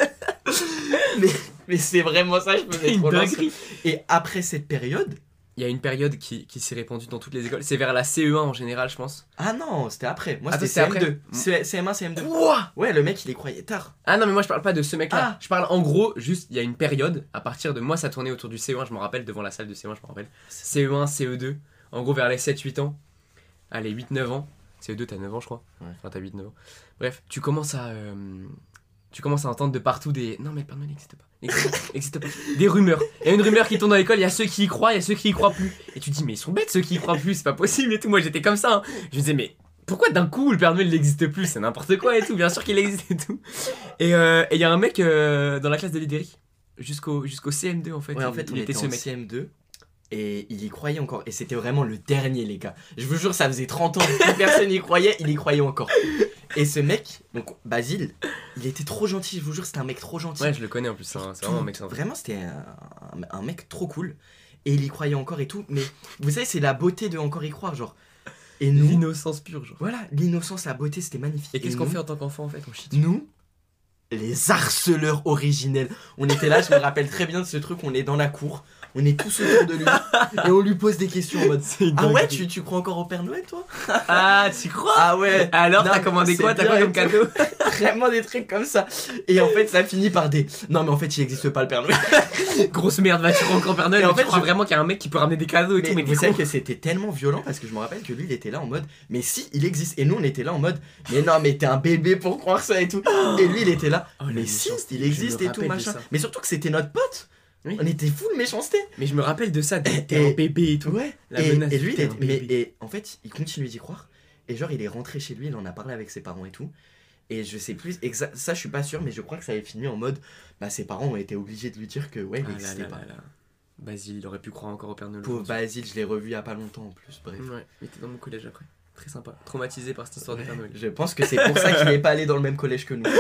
mais, mais c'est vraiment ça, je faisais trop l'ancien. Et après cette période, Il y a une période qui, qui s'est répandue dans toutes les écoles. C'est vers la CE1 en général, je pense. ah non, c'était après. Moi Ah, c'était toi, c'était CM2. C- CM1, CM2. Quoi? Ouais, le mec il y croyait tard. Ah non, mais moi je parle pas de ce mec-là. Ah. Je parle en gros, juste, il y a une période, à partir de moi, ça tournait autour du CE1, je me rappelle, devant la salle de CE1, je me rappelle. CE1, CE2, en gros vers les 7-8 ans. Allez, 8-9 ans. CE2, t'as 9 ans, je crois. Ouais. Enfin, t'as 8-9 ans. Bref, tu commences à. euh, tu commences à entendre de partout des. Non, mais le Père Noël n'existe pas. N'existe pas. Des rumeurs. Il y a une rumeur qui tourne dans l'école, il y a ceux qui y croient, il y a ceux qui y croient plus. Et tu te dis, mais ils sont bêtes ceux qui y croient plus, c'est pas possible et tout. Moi j'étais comme ça. hein. Je me disais, mais pourquoi d'un coup le Père Noël n'existe plus? C'est n'importe quoi et tout. Bien sûr qu'il existe et tout. Et euh, et il y a un mec euh, dans la classe de Lidéric, jusqu'au jusqu'au CM2 en fait. Ouais, en il- fait, on il était, était ce en mec. CM2 et il y croyait encore. Et c'était vraiment le dernier, les gars. Je vous jure, ça faisait 30 ans que personne n'y croyait, il y croyait encore. Et ce mec, donc Basile, il était trop gentil, je vous jure, c'était un mec trop gentil. Ouais, je le connais en plus. C'est un- c'est vraiment un mec sympa. Vraiment, c'était un, mec trop cool. Et il y croyait encore et tout. Mais vous savez, c'est la beauté de encore y croire, genre. Et nous, L'innocence pure, genre. voilà, l'innocence, la beauté, c'était magnifique. Et qu'est-ce qu'on fait en tant qu'enfant en fait On chie nous, les harceleurs originels. On était là, je me rappelle très bien de ce truc, on est dans la cour, on est tous autour de lui, et on lui pose des questions en mode Ah ouais, tu, tu crois encore au Père Noël, toi? Ah, tu crois? Ah ouais Alors, t'as commandé quoi? T'as quoi comme cadeau? Vraiment des trucs comme ça. Et en fait, ça finit par des Non, mais en fait, il n'existe pas le Père Noël. Grosse merde, va tu crois encore au Père Noël? Et en mais tu fait, crois je- vraiment qu'il y a un mec qui peut ramener des cadeaux et Mais, tout, mais vous savez que c'était tellement violent parce que je me rappelle que lui, il était là en mode Mais si, il existe. Et nous, on était là en mode Mais non, mais t'es un bébé pour croire ça et tout. Et lui, il était là Oh, Mais si, il existe et tout, machin. Mais surtout que c'était notre pote. Oui. On était fou de méchanceté. Mais je me rappelle de ça, t'es un bébé et tout. Ouais. La et, menace et lui, un mais, bébé. et en fait, il continue d'y croire. Et genre, il est rentré chez lui, il en a parlé avec ses parents et tout. Et je sais plus, ça je suis pas sûr, mais je crois que ça avait fini en mode Bah, ses parents ont été obligés de lui dire que ouais, il Ah n'existait pas. là là. Basile, il aurait pu croire encore au Père Noël. Aujourd'hui. Basile, je l'ai revu il y a pas longtemps en plus. Bref. Ouais, il était dans mon collège après. Très sympa. Traumatisé par cette histoire de Père Noël. Je pense que c'est pour ça qu'il n'est pas allé dans le même collège que nous.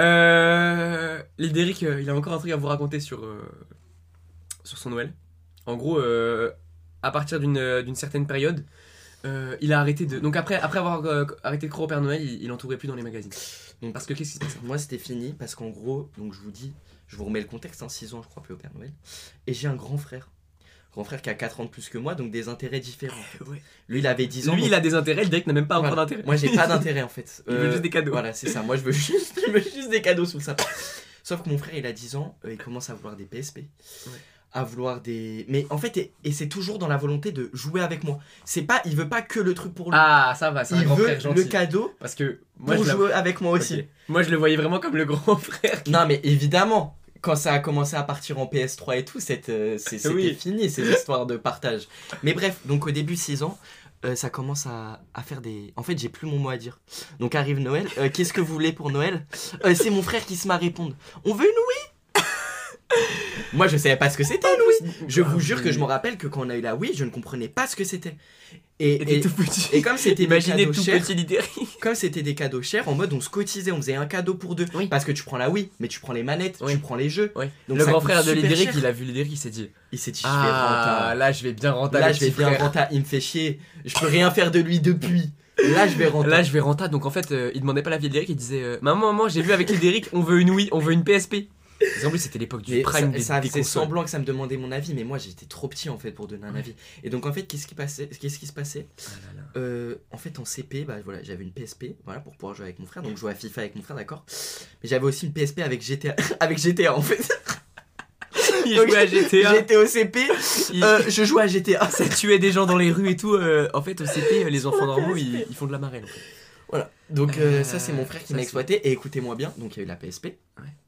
Euh. Euh, il a encore un truc à vous raconter sur, euh, sur son Noël. En gros, euh, à partir d'une certaine période, il a arrêté de. Donc après, après avoir arrêté de croire au Père Noël, il, il entourait plus dans les magazines. Donc, Parce que qu'est-ce qui se passe? Moi, c'était fini parce qu'en gros, donc je vous dis, je vous remets le contexte, hein, 6 ans, je crois plus au Père Noël. Et j'ai un grand frère. Grand frère qui a 4 ans de plus que moi, donc des intérêts différents. en fait. Ouais. Lui, il avait 10 ans. Lui, donc- il a des intérêts, Lidéric n'a même pas encore d'intérêt. Moi, j'ai pas d'intérêt en fait. Il veut juste des cadeaux. Voilà, c'est ça. Moi, je veux juste, je veux juste des cadeaux sous le sapin. Sauf que mon frère, il a 10 ans, euh, il commence à vouloir des PSP. À vouloir des. Mais en fait, et, et c'est toujours dans la volonté de jouer avec moi. C'est pas, il veut pas que le truc pour lui. Ah, ça va, c'est un il grand veut frère gentil. le cadeau Parce que moi, pour je, jouer avec moi aussi. Moi, je le voyais vraiment comme le grand frère. Non, mais évidemment, quand ça a commencé à partir en PS3 et tout, euh, c'est- c'était Oui. fini ces histoires de partage. Mais bref, donc au début 6 ans, euh, ça commence à, à faire des. En fait, j'ai plus mon mot à dire. Donc arrive Noël. Euh, Qu'est-ce que vous voulez pour Noël? Euh, C'est mon frère qui se m'a répondre. On veut une Wii? Moi, je savais pas ce que c'était une Wii. Je vous jure que je me rappelle que quand on a eu la Wii, je ne comprenais pas ce que c'était. Et, Et t'es et, tout petit. et comme c'était des cadeaux tout chers, petit Lidéric. comme c'était des cadeaux chers, en mode on se cotisait, on faisait un cadeau pour deux. Oui. Parce que tu prends la Wii, mais tu prends les manettes, Oui. tu prends les jeux. Oui. Donc le grand frère de Lidéric, il a vu Lidéric, il s'est dit Il s'est dit, je vais Ah, renta. là, je vais bien rentrer Là, je vais bien renta. Il me fait chier. Je peux rien faire de lui depuis. Là, je vais rentrer. Là, je vais renta. Donc en fait, euh, il demandait pas l'avis d'Eric. Il disait euh, Maman, maman, j'ai vu avec d'Eric, on veut une Wii, on veut une PSP. Parce qu'en plus, c'était l'époque du Mais prime ça, des, ça des faisait consoles. semblant que ça me demandait mon avis, mais moi j'étais trop petit en fait pour donner un avis. Et donc en fait, qu'est-ce qui passait Qu'est-ce qui se passait Ah là là. Euh, En fait, en CP, bah voilà, j'avais une PSP, voilà, pour pouvoir jouer avec mon frère. Donc je jouais à FIFA avec mon frère, d'accord. Mais j'avais aussi une PSP avec GTA, avec GTA en fait. Il Donc, jouait à GTA. J'étais au CP, Il- euh, je jouais à GTA. Ça tuait des gens dans les rues et tout. euh, en fait, au CP, les enfants normaux, ils, ils font de la marelle. en fait. Voilà. Donc euh, ça c'est mon frère qui m'a exploité. Et écoutez-moi bien, donc il y a eu la PSP,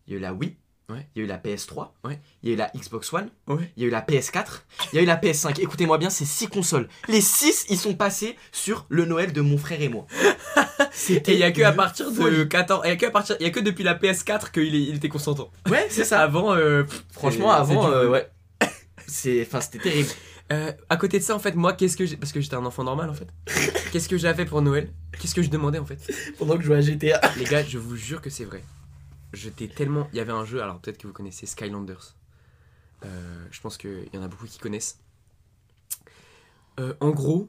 il y a eu la Wii, Ouais. il y a eu la PS3, Ouais. il y a eu la Xbox One, Ouais. il y a eu la PS4, il y a eu la PS5. Écoutez-moi bien, c'est six consoles. Les six, ils sont passés sur le Noël de mon frère et moi. Et il y a que à partir de folie. 14. Il y a que à partir. Il y a que depuis la PS4 qu'il il était consentant. Ouais, c'est ça. Avant, euh, pff, Franchement, avant, euh, ouais. C'est, enfin, c'était terrible. Euh, à côté de ça, en fait, moi, qu'est-ce que j'ai. Parce que j'étais un enfant normal, en fait. Qu'est-ce que j'avais pour Noël? Qu'est-ce que je demandais, en fait? Pendant que je jouais à GTA. Les gars, je vous jure que c'est vrai. J'étais tellement. Il y avait un jeu, alors peut-être que vous connaissez Skylanders. Euh, je pense qu'il y en a beaucoup qui connaissent. Euh, en gros,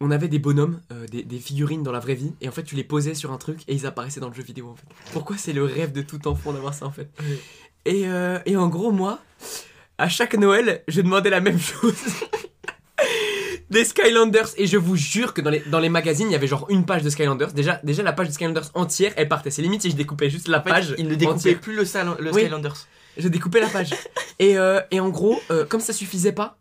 on avait des bonhommes, euh, des, des figurines dans la vraie vie, et en fait, tu les posais sur un truc et ils apparaissaient dans le jeu vidéo, en fait. Pourquoi c'est le rêve de tout enfant d'avoir ça, en fait? Et, et en gros, moi, à chaque Noël, je demandais la même chose. Des Skylanders. Et je vous jure que dans les, dans les magazines il y avait genre une page de Skylanders. Déjà, déjà la page de Skylanders entière elle partait. C'est limite si je découpais juste la En fait, page il ne découpait entière. plus le, Sal- le Oui. Skylanders. je découpais la page. Et, euh, et en gros euh, comme ça suffisait pas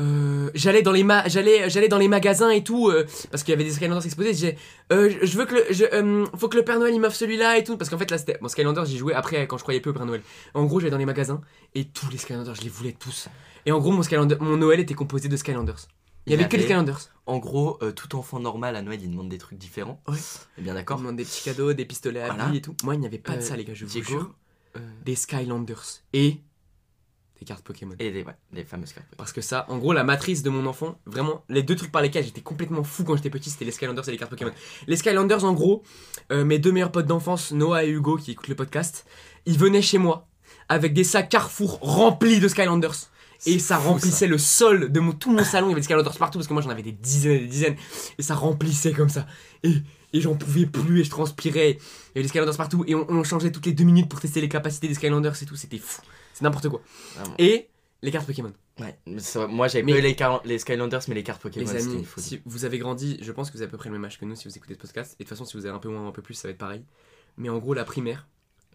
euh, j'allais dans les ma j'allais j'allais dans les magasins et tout euh, parce qu'il y avait des Skylanders exposés. Euh, je- veux que le je, euh, faut que le Père Noël il m'offre celui-là et tout parce qu'en fait là c'était bon Skylanders j'y jouais après quand je croyais peu au Père Noël. En gros j'allais dans les magasins et tous les Skylanders je les voulais tous. Et en gros mon Skylander mon Noël était composé de Skylanders il y Il avait que des avait- Skylanders En gros, euh, tout enfant normal à Noël, il demande des trucs différents. Ouais. Et bien On d'accord. demande des petits cadeaux, des pistolets à Voilà. billes et tout. Moi, il n'y avait pas de Euh, ça, les gars, je vous Diego, jure. euh, Des Skylanders et des cartes Pokémon. et les, ouais, les fameuses cartes. Parce que ça, en gros, la matrice de mon enfant, vraiment, les deux trucs par lesquels j'étais complètement fou quand j'étais petit, c'était les Skylanders et les cartes Pokémon. Les Skylanders, en gros, euh, mes deux meilleurs potes d'enfance, Noah et Hugo, qui écoutent le podcast, ils venaient chez moi avec des sacs Carrefour remplis de Skylanders. Et ça fou, remplissait le sol de mon- tout mon salon. Il y avait des Skylanders partout parce que moi j'en avais des dizaines et des dizaines. Et ça remplissait comme ça. Et, et j'en pouvais plus et je transpirais. Il y avait des Skylanders partout. Et on, on changeait toutes les deux minutes pour tester les capacités des Skylanders et tout. C'était fou. C'est n'importe quoi. Vraiment. Et les cartes Pokémon. Ouais, ça- moi j'avais Mais- pas eu les, les Skylanders, mais les cartes Pokémon, les amis, si vous avez grandi, je pense que vous avez à peu près le même âge que nous si vous écoutez ce podcast. Et de toute façon, si vous avez un peu moins un peu plus, ça va être pareil. Mais en gros, la primaire,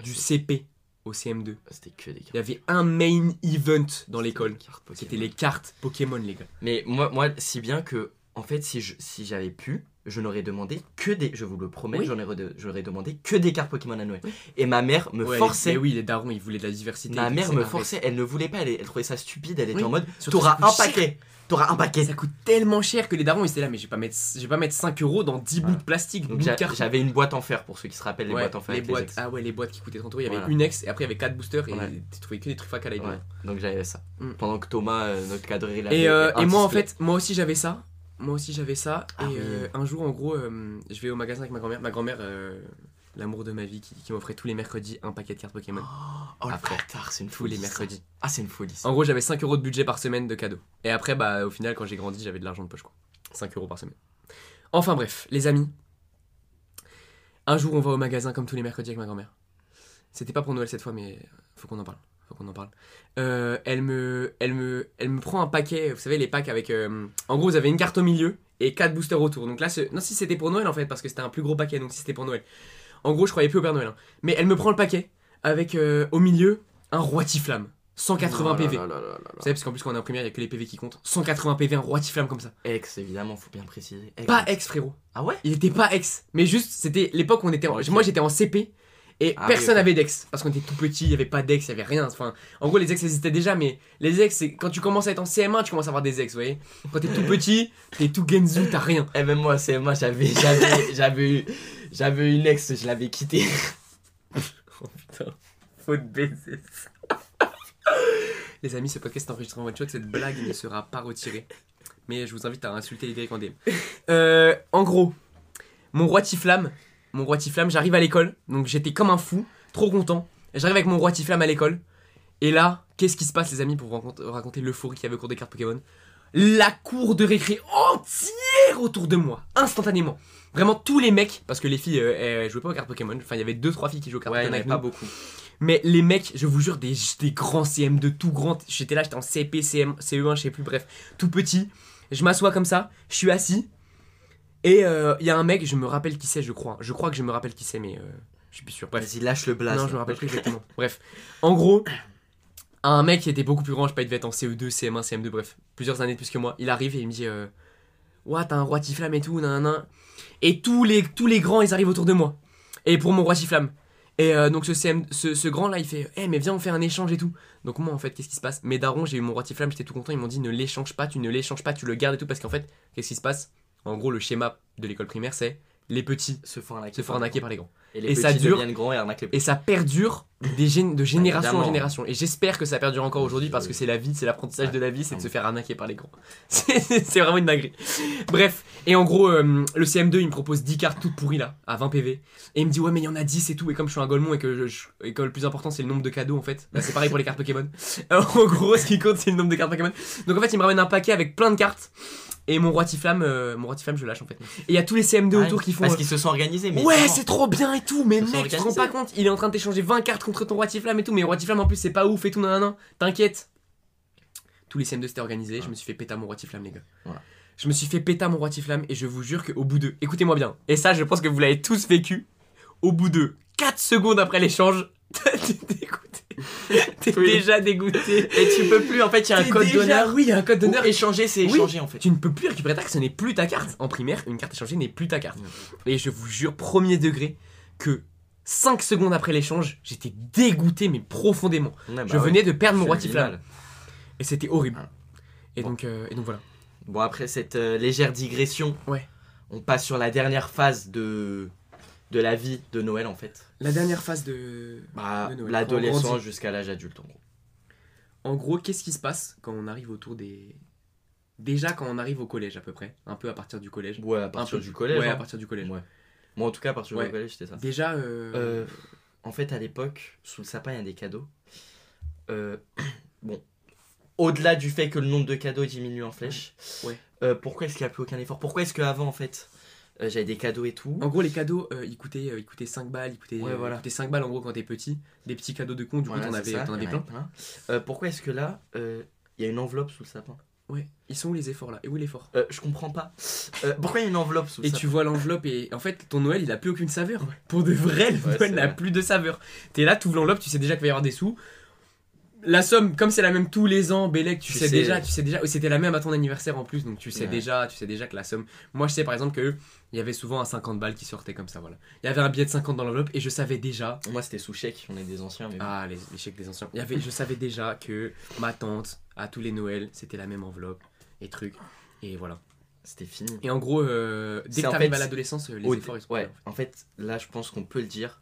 du CP au CM2, C'était que des cartes. il y avait un main event dans l'école. C'était les cartes Pokémon, les gars. Mais moi, moi, si bien que, en fait, si je- si j'avais pu, je n'aurais demandé que des. Je vous le promets, Oui. j'aurais demandé que des cartes Pokémon à Noël. Et ma mère me Ouais, forçait. Mais oui, les darons, ils voulaient de la diversité. Ma mère me forçait, elle ne voulait pas, elle, elle trouvait ça stupide, elle était Oui. en mode T'auras un paquet T'auras un paquet Ça coûte tellement cher que les darons ils étaient là, mais je vais pas mettre, je vais pas mettre 5 euros dans 10 bouts de plastique, Donc j'avais une boîte en fer pour ceux qui se rappellent les Ouais, boîtes en fer les boîtes, ah ouais, les boîtes qui coûtaient 30 euros. Il y avait Voilà. une ex et après il y avait 4 boosters et Ouais. tu trouvais que des trucs à la Ouais, donc j'avais ça. Mm. Pendant que Thomas, euh, notre cadreur, il avait Et, euh, et moi en fait, moi aussi j'avais ça. Moi aussi j'avais ça. Ah et oui. euh, un jour en gros, euh, je vais au magasin avec ma grand-mère. Ma grand-mère, euh, l'amour de ma vie, qui, qui m'offrait tous les mercredis un paquet de cartes Pokémon. Oh le Après, bâtard, c'est une tous folie. les ça. mercredis. Ah, c'est une folie. ça. En gros, j'avais 5 euros de budget par semaine de cadeaux. Et après, bah au final, quand j'ai grandi, j'avais de l'argent de poche quoi. 5 euros par semaine. Enfin bref, les amis. Un jour, on va au magasin comme tous les mercredis avec ma grand-mère. C'était pas pour Noël cette fois, mais faut qu'on en parle. Faut qu'on en parle. Euh, elle me, elle me, elle me prend un paquet. Vous savez les packs avec. euh, en gros, vous avez une carte au milieu et quatre boosters autour. Donc là, ce- non, si c'était pour Noël en fait, parce que c'était un plus gros paquet. Donc si c'était pour Noël. En gros, je croyais plus au Père Noël. hein. Mais elle me prend le paquet avec euh, au milieu un roi Tiflamme. 180 Oh là PV. Vous savez, parce qu'en plus, quand on est en primaire, il n'y a que les PV qui comptent. 180 PV, un roi Tiflamme comme ça. Ex, évidemment, faut bien préciser. Ex. Pas ex, frérot. Ah ouais? Il était pas ex. Mais juste, c'était l'époque où on était. en- Ok. Moi, j'étais en CP. Et Ah personne n'avait d'ex. Parce qu'on était tout petit, il n'y avait pas d'ex, il n'y avait rien. Enfin, en gros, les ex existaient déjà, mais les ex, quand tu commences à être en CM1, tu commences à avoir des ex, vous voyez. Quand t'es tout petit, t'es tout genzu, t'as rien. Eh même moi, c'est moi, j'avais, j'avais, j'avais eu, j'avais une ex, je l'avais quittée. Oh putain, faut te baiser. les amis, ce podcast est enregistré en one shot, cette blague ne sera pas retirée. Mais je vous invite à insulter les Derek en DM. Euh, en gros, mon roi Tiflamme, mon roi j'arrive à l'école, donc j'étais comme un fou, trop content. J'arrive avec mon roi à l'école, et là, qu'est-ce qui se passe, les amis, pour vous raconter, l'euphorie qu'il y avait au cours des cartes Pokémon? La cour de récré entière autour de moi, instantanément. Vraiment tous les mecs, parce que les filles euh, elles jouaient pas aux cartes Pokémon, enfin il y avait deux trois filles qui jouaient aux cartes Ouais, il y en Pokémon avait pas beaucoup. Mais les mecs, je vous jure, des, des grands CM de tout grand. J'étais là, j'étais en CP, CM, CE1, je sais plus, bref, tout petit. Je m'assois comme ça, je suis assis. Et euh, il y a un mec, je me rappelle qui c'est, je crois. Je crois que je me rappelle qui c'est, mais euh, je suis plus sûr. Bref. Vas-y, lâche le blast. non, je me rappelle plus exactement. bref. En gros, un mec qui était beaucoup plus grand, je sais pas, il devait être en CE2, CM1, CM2, bref, plusieurs années de plus que moi. Il arrive et il me dit euh, Ouah, t'as un roi Tiflam et tout, nan, nan. Et tous les, tous les grands, ils arrivent autour de moi. Et pour mon roi Tiflam. Et euh, donc ce, CM, ce, ce grand là, il fait Eh, mais viens, on fait un échange et tout. Donc moi, en fait, qu'est-ce qui se passe? Mes darons, j'ai eu mon roi Tiflam, j'étais tout content. Ils m'ont dit Ne l'échange pas, tu ne l'échanges pas, tu le gardes et tout. Parce qu'en fait, qu'est-ce qui se passe? En gros, le schéma de l'école primaire, c'est les petits Se font arnaquer. se font arnaquer par les grands. Et les Et petits ça dure- grands et arnaquent les petits. Et ça perdure des gén- de génération en génération. Et j'espère que ça perdure encore aujourd'hui parce que c'est la vie, c'est l'apprentissage de la vie, c'est de se faire arnaquer par les grands. C'est c'est vraiment une dinguerie. Bref, et en gros, euh, le CM2 il me propose 10 cartes toutes pourries là, à 20 PV. Et il me dit, ouais, mais il y en a 10 et tout. Et comme je suis un golemon et que, je- je- et que le plus important c'est le nombre de cadeaux en fait, bah, c'est pareil pour les cartes Pokémon. Alors, en gros, ce qui compte c'est le nombre de cartes Pokémon. Donc en fait, il me ramène un paquet avec plein de cartes. Et mon roi Tiflam, euh, mon roi Tiflam, je lâche en fait. Et il y a tous les CM2 Ouais, autour qui font. Parce euh, qu'ils se sont organisés. Mais Ouais, c'est trop bien et tout, mais mec, tu te rends pas compte, il est en train de t'échanger 20 cartes contre ton roi Tiflam et tout, mais roi Tiflam en plus c'est pas ouf et tout, nanana, t'inquiète. Tous les CM2 c'était organisé, je me suis fait péter mon roi Tiflam, les gars. Voilà. Je me suis fait péter mon roi Tiflam et je vous jure qu'au bout de. Écoutez-moi bien, et ça je pense que vous l'avez tous vécu, au bout de 4 secondes après l'échange, t'es Oui. déjà dégoûté. Et tu peux plus, en fait, il y a un code déjà- d'honneur. Oui, il y a un code D'honneur, échanger, c'est Oui. échanger en fait. Tu ne peux plus récupérer ta carte, ce n'est plus ta carte. En primaire, une carte échangée n'est plus ta carte. Et je vous jure, premier degré, que 5 secondes après l'échange, j'étais dégoûté, mais profondément. Ouais, bah je ouais. venais de perdre mon roi. Et c'était horrible. Ah. Et, Bon. donc, euh, et donc voilà. Bon, après cette euh, légère digression, Ouais. on passe sur la dernière phase de, de la vie de Noël en fait. La dernière phase de. Bah, De l'adolescence jusqu'à l'âge adulte en gros. En gros, qu'est-ce qui se passe quand on arrive autour des. Déjà, quand on arrive au collège, à peu près. Un peu à partir du collège? Ouais, à Un partir peu- du collège. Ouais, hein. à partir du collège. Ouais. Moi en tout cas, à partir Ouais. du collège, c'était ça. Déjà. euh, Euh, en fait, à l'époque, sous le sapin, il y a des cadeaux. Euh, bon, au-delà du fait que le nombre de cadeaux diminue en flèche, Ouais. pourquoi est-ce qu'il n'y a plus aucun effort? Pourquoi est-ce qu'avant, en fait, euh, j'avais des cadeaux et tout En gros, les cadeaux, euh, ils, coûtaient, euh, ils coûtaient 5 balles, ils coûtaient, Ouais, voilà. ils coûtaient 5 balles en gros quand t'es petit. Des petits cadeaux de con, du coup t'en avais, ça, t'en avais plein. pourquoi est-ce que là, il y a une enveloppe sous le sapin? Ouais, ils sont où les efforts là? Et où l'effort? Je comprends pas. Pourquoi il y a une enveloppe sous le Et sapin? tu vois l'enveloppe et en fait ton Noël il a plus aucune saveur. Pour de vrai, le Ouais, Noël n'a plus de saveur. T'es là, tu ouvres l'enveloppe, tu sais déjà qu'il va y avoir des sous. La somme, comme c'est la même tous les ans, Bélec, tu, Tu sais, sais. déjà, tu sais déjà, c'était la même à ton anniversaire en plus, donc tu sais Ouais. déjà, tu sais déjà que la somme. Moi, je sais par exemple que il y avait souvent un 50 balles qui sortait comme ça, voilà. Il y avait un billet de 50 dans l'enveloppe et je savais déjà. Moi, c'était sous chèque, on est des anciens, mais. Ah, les, les chèques des anciens. Il y avait, je savais déjà que ma tante, à tous les Noëls, c'était la même enveloppe et trucs. Et voilà. C'était fini. Et en gros, euh, dès que t'arrives à l'adolescence, euh, les efforts ils sont ouais, en fait, là, je pense qu'on peut le dire.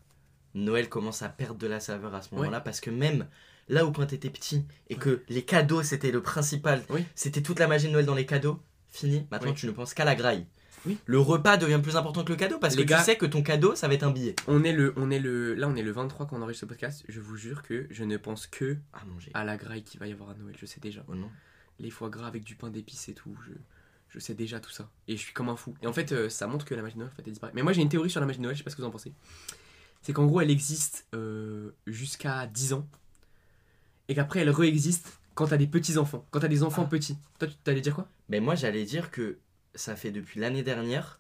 Noël commence à perdre de la saveur à ce moment-là parce que même là où quand t'étais petit et que les cadeaux c'était le principal, Oui. c'était toute la magie de Noël dans les cadeaux, fini. Maintenant, Oui. tu ne penses qu'à la graille. Oui. Le repas devient plus important que le cadeau parce Les que gars- tu sais que ton cadeau ça va être un billet On est le, on est le, là on est le 23 quand on enregistre ce podcast. Je vous jure que je ne pense que à manger. à la graille qu'il va y avoir à Noël. Je sais déjà. Oh non. Les foie gras avec du pain d'épices et tout. Je, je sais déjà tout ça. Et je suis comme un fou. Et en fait, euh, ça montre que la magie de Noël en fait, elle disparaît. Mais moi j'ai une théorie sur la magie de Noël. Je sais pas ce que vous en pensez. C'est qu'en gros elle existe euh, jusqu'à 10 ans et qu'après elle réexiste quand t'as des petits enfants. Quand t'as des enfants Ah. petits. Toi tu t'allais dire quoi? Mais moi, j'allais dire que ça fait depuis l'année dernière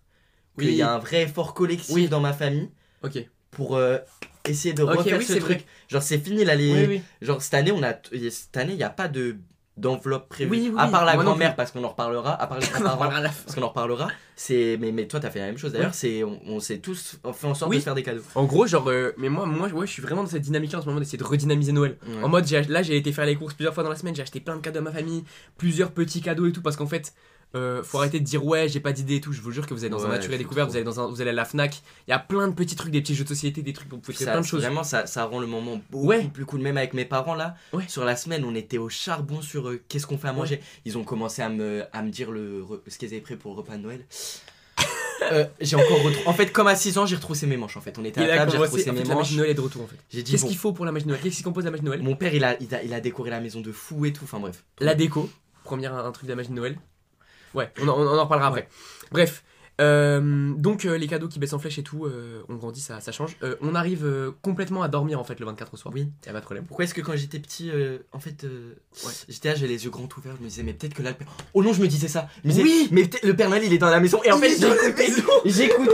Oui. qu'il y a un vrai effort collectif Oui. dans ma famille Ok. pour euh, essayer de Ok, refaire oui, ce truc. vrai. Genre, c'est fini là les. Oui oui. Genre cette année, on a cette année, il n'y a pas de d'enveloppe prévue. Oui, oui, à part la grand-mère parce qu'on en reparlera, à part les grands-parents parce qu'on en reparlera. C'est mais mais toi t'as fait la même chose d'ailleurs. C'est on, on s'est tous fait en sorte de faire des cadeaux. En gros, genre, euh, mais moi, moi, ouais, je suis vraiment dans cette dynamique en ce moment d'essayer de redynamiser Noël. Ouais. En mode, là, j'ai été faire les courses plusieurs fois dans la semaine, j'ai acheté plein de cadeaux à ma famille, plusieurs petits cadeaux et tout, parce qu'en fait, euh, faut arrêter de dire ouais, j'ai pas d'idée et tout. Je vous jure que vous allez dans un Ouais, nature et faut découverte, trop. vous allez dans un, vous allez à la Fnac, il y a plein de petits trucs, des petits jeux de société, des trucs, vous pouvez faire plein de choses. Vraiment, ça, ça rend le moment beaucoup Ouais. plus cool. Même avec mes parents là, Ouais. sur la semaine, on était au charbon sur euh, qu'est-ce qu'on fait à manger? Ils ont commencé à me, à me dire le, ce qu'ils avaient prêt pour le repas de Noël. Euh, j'ai encore retrou- En fait, comme à 6 ans, j'ai retroussé mes manches. En fait, on était à table, j'ai retroussé en mes fait, la magie manches. de Noël est de retour en fait. J'ai dit Qu'est-ce bon. qu'il faut pour la magie de Noël? Qu'est-ce qui compose la magie de Noël? Mon père, il a, il a, il a décoré la maison de fou et tout. Enfin bref. La déco. première un truc de la magie de Noël. Ouais, on en, on en reparlera après. Bref, euh, donc euh, les cadeaux qui baissent en flèche et tout, euh, on grandit, ça, ça change. Euh, on arrive euh, complètement à dormir en fait le 24 au soir. Oui. Y a pas de problème. Pourquoi est-ce que quand j'étais petit, euh, en fait, euh, Ouais. j'étais là, j'avais les yeux grands ouverts, je me disais, mais peut-être que là, le Père... Oh non, je me disais ça. Je me disais, Oui. Mais le Père Noël, il est dans la maison. Et en Il fait, est dans la j'écoutais, maison. j'écoutais,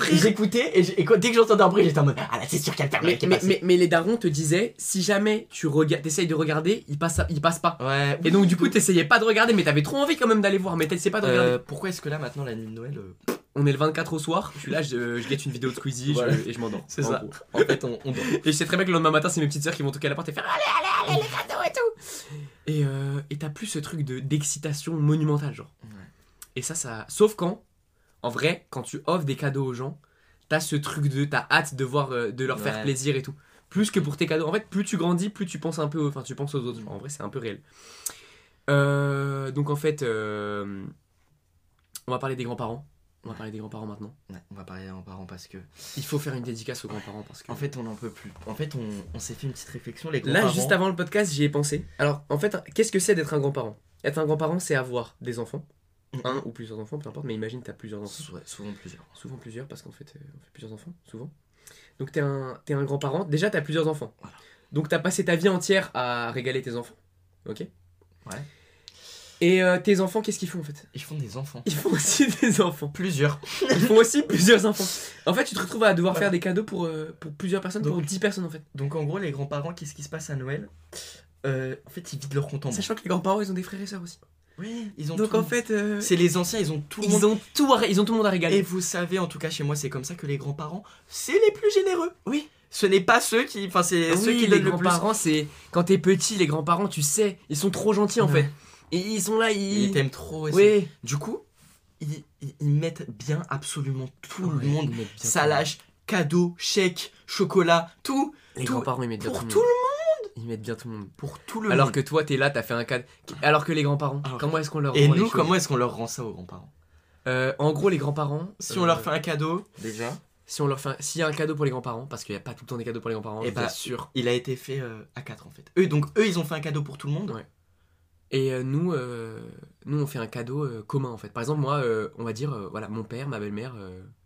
Oui, j'écoutais, et, et dès que j'entendais un bruit, j'étais en mode, ah là, c'est sûr qu'il y a le Père Noël Mais, qui est mais, passé. mais- mais les darons te disaient, si jamais tu regardes, t'essayes de regarder, il passe, il passe pas. Ouais. Et donc du coup t'essayais pas de regarder, mais t'avais trop envie quand même d'aller voir, mais t'essayais pas de regarder. Pourquoi est-ce que là, maintenant, la nuit de Noël, On est le 24 au soir, je suis là, je, je guette une vidéo de Squeezie je- et je m'endors. C'est ça. gros. en fait, on, on dort Et je sais très bien que le lendemain matin, c'est mes petites sœurs qui vont toquer à la porte et faire Allez, allez, allez, les cadeaux et tout. Et euh, t'as plus ce truc de d'excitation monumentale, genre. Ouais. Et ça, ça. Sauf quand, en vrai, quand tu offres des cadeaux aux gens, t'as ce truc de. T'as hâte de voir, euh, de leur faire plaisir et tout. Plus que pour tes cadeaux. En fait, plus tu grandis, plus tu penses un peu. Enfin, tu penses aux autres. En vrai, c'est un peu réel. Euh, donc en fait, euh, on va parler des grands-parents. On va parler des grands-parents maintenant. Ouais, on va parler en parents parce que, Il faut faire une dédicace aux grands-parents parce que. en fait, on n'en peut plus. En fait, on, on s'est fait une petite réflexion, les Là, grands-parents- juste avant le podcast, j'y ai pensé. Alors, en fait, qu'est-ce que c'est d'être un grand-parent? Être un grand-parent, c'est avoir des enfants. Mhm. Un ou plusieurs enfants, peu importe, mais imagine, t'as plusieurs enfants. Souvent plusieurs. Souvent plusieurs, parce qu'en fait, euh, on fait plusieurs enfants, souvent. Donc, t'es un, t'es un grand-parent. Déjà, t'as plusieurs enfants. Voilà. Donc, t'as passé ta vie entière à régaler tes enfants. Ok? Ouais. Et euh, tes enfants, qu'est-ce qu'ils font en fait? Ils font des enfants. Ils font aussi des enfants. Plusieurs. Ils font aussi plusieurs enfants. En fait, tu te retrouves à devoir Voilà. faire des cadeaux pour, euh, pour plusieurs personnes, pour Donc- 10 personnes en fait. Donc en gros, les grands-parents, qu'est-ce qui se passe à Noël? Euh, En fait, ils vident leur compte en banque. Sachant que les grands-parents, ils ont des frères et sœurs aussi. Oui, ils ont Donc tout. en fait, euh, c'est les anciens, ils ont tout le monde. ils ont, tout à, ils ont tout le monde à régaler. Et vous savez, en tout cas chez moi, c'est comme ça que les grands-parents, c'est les plus généreux. Oui. Ce n'est pas ceux qui, enfin c'est Ah ceux oui, qui les donnent le plus. grands-parents, c'est quand t'es petit, les grands-parents, tu sais, ils sont trop gentils en fait. Et ils sont là, Ils ils. t'aiment trop aussi. Oui. Du coup, ils, ils- ils mettent bien absolument tout Ouais, le monde. Ça le monde. lâche, cadeaux, chèques, chocolat, tout Les tout- grands-parents, ils mettent bien pour tout le tout monde. Ils mettent bien tout le monde. pour tout le Alors monde. que toi, t'es là, t'as fait un cadre. Alors que les grands-parents, Alors- comment est-ce qu'on leur Et rend nous, comment est-ce qu'on leur rend ça aux grands-parents Euh, En gros, les grands-parents. Si on euh, leur fait un cadeau, déjà, Si on leur fait. un- S'il y a un cadeau pour les grands-parents, parce qu'il n'y a pas tout le temps des cadeaux pour les grands-parents, Eh je vous bah, assure. il a été fait euh, à 4 en fait. Eux, donc eux, ils ont fait un cadeau pour tout le monde. Ouais. Et euh, nous, euh, nous, on fait un cadeau euh, commun en fait. Par exemple, moi, on va dire, voilà, mon père, ma belle-mère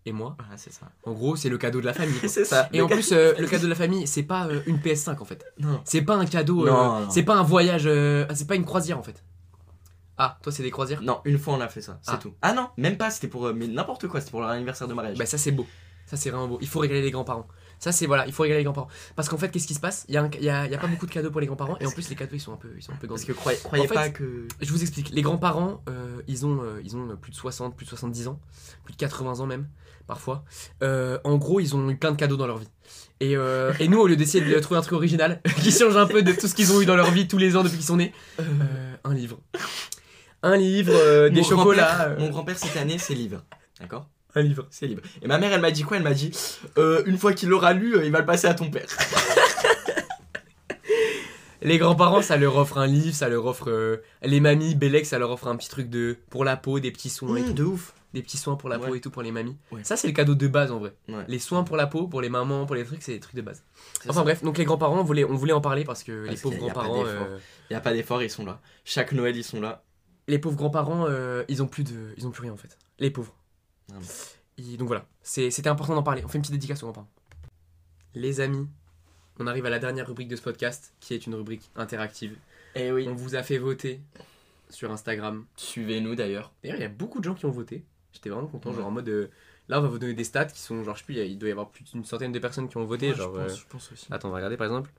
et moi. C'est ça. En gros, c'est le cadeau de la famille. quoi. c'est ça. Et en plus, euh, le cadeau de la famille, c'est pas euh, une PS5 en fait. Non. C'est pas un cadeau. euh. C'est pas un voyage. euh, c'est pas une croisière en fait. Ah, toi, c'est des croisières? Non, une fois on a fait ça, c'est Ah. tout. Ah non, même pas, c'était pour mais n'importe quoi, c'était pour leur anniversaire de mariage. Bah, ça, c'est beau. Ça, c'est vraiment beau. Il faut régaler les grands-parents. Ça, c'est voilà, il faut régaler les grands-parents. Parce qu'en fait, qu'est-ce qui se passe? Il y, a a, pas beaucoup de cadeaux pour les grands-parents. Et en plus, les cadeaux, ils sont un peu, ils sont un peu Parce grands. que croyez, croyez En fait- pas que. Je vous explique. Les grands-parents, euh, ils, ont, euh, ils ont plus de 60, plus de 70 ans, plus de 80 ans même, parfois. Euh, en gros, ils ont eu plein de cadeaux dans leur vie. Et, euh, et nous, au lieu d'essayer de trouver un truc original qui change un peu de tout ce qu'ils ont eu dans leur vie tous les ans depuis qu'ils sont nés, euh, un livre. Un livre, euh, des Mon chocolats. euh, Mon grand-père cette année, c'est livre. D'accord? Un livre. C'est libre. Et ma mère, elle m'a dit quoi? Elle m'a dit euh, une fois qu'il l'aura lu, euh, il va le passer à ton père. Les grands-parents, ça leur offre un livre, ça leur offre. euh, les mamies, Bélec, ça leur offre un petit truc de pour la peau, des petits soins et Mmh, tout. de ouf. Des petits soins pour la peau Ouais. et tout pour les mamies. Ouais. Ça, c'est le cadeau de base en vrai. Ouais. Les soins pour la peau, pour les mamans, pour les trucs, c'est des trucs de base. C'est Enfin ça. bref, donc les grands-parents, on voulait, on voulait en parler parce que les Parce pauvres qu'il y a pas grands-parents, d'effort. euh, Il y a pas d'effort, ils sont là. Chaque Noël, ils sont là. les pauvres grands-parents, euh, ils ont plus de, ils ont plus rien en fait. Les pauvres. Et donc voilà, c'était important d'en parler. On fait une petite dédicace aux grands-parents. Les amis, on arrive à la dernière rubrique de ce podcast, qui est une rubrique interactive. Eh oui. On vous a fait voter sur Instagram. Suivez-nous d'ailleurs. D'ailleurs, il y a beaucoup de gens qui ont voté. J'étais vraiment content, Ouais. genre en mode. euh, là, on va vous donner des stats qui sont, genre, je sais plus, il doit y avoir plus d'une centaine de personnes qui ont voté. Ouais, genre, je, pense, euh, je pense aussi. Attends, on va regarder par exemple.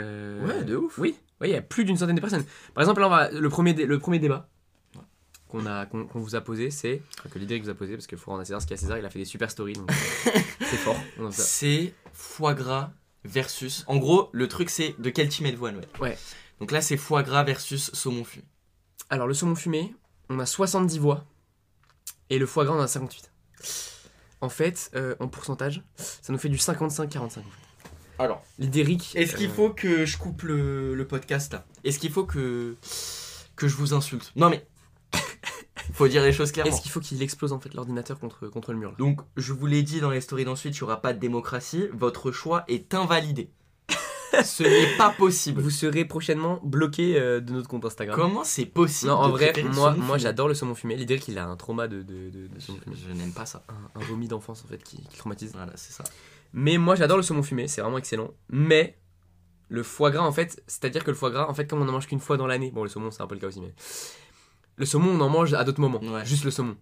Euh, Ouais, de ouf. Oui, oui, il y a plus d'une centaine de personnes. Par exemple, là, on va, le, premier dé- le premier débat. Qu'on a qu'on qu'on vous a posé, c'est. enfin, que l'idée que vous a posé, parce qu'il faut rendre à César ce qu'il y a à César, il a fait des super stories, donc euh, c'est fort. C'est foie gras versus. En gros, le truc, c'est de quel team êtes-vous à Noël Ouais. Donc là, c'est foie gras versus saumon fumé. Alors, le saumon fumé, on a 70 voix, et le foie gras, on a 58. En fait, euh, en pourcentage, ça nous fait du 55-45. Alors, L'idée Rick. est-ce qu'il euh, faut que je coupe le, le podcast là? Est-ce qu'il faut que que je vous insulte? Non mais faut dire les choses clairement. Est-ce qu'il faut qu'il explose en fait l'ordinateur contre, contre le mur là? Donc, je vous l'ai dit dans les stories d'ensuite, il n'y aura pas de démocratie. Votre choix est invalidé. Ce n'est pas possible. Vous serez prochainement bloqué euh, de notre compte Instagram. Comment c'est possible Non, en de vrai, préférer le moi, saumon moi fumé j'adore le saumon fumé. L'idée qu'il a un trauma de, de, de- de saumon fumé. Je, je n'aime pas ça. Un, un vomi d'enfance en fait qui, qui traumatise. Voilà, c'est ça. Mais moi j'adore le saumon fumé, c'est vraiment excellent. Mais le foie gras en fait, c'est-à-dire que le foie gras, en fait, comme on en mange qu'une fois dans l'année, bon le saumon c'est un peu le cas aussi, mais le saumon on en mange à d'autres moments, Ouais. juste le saumon.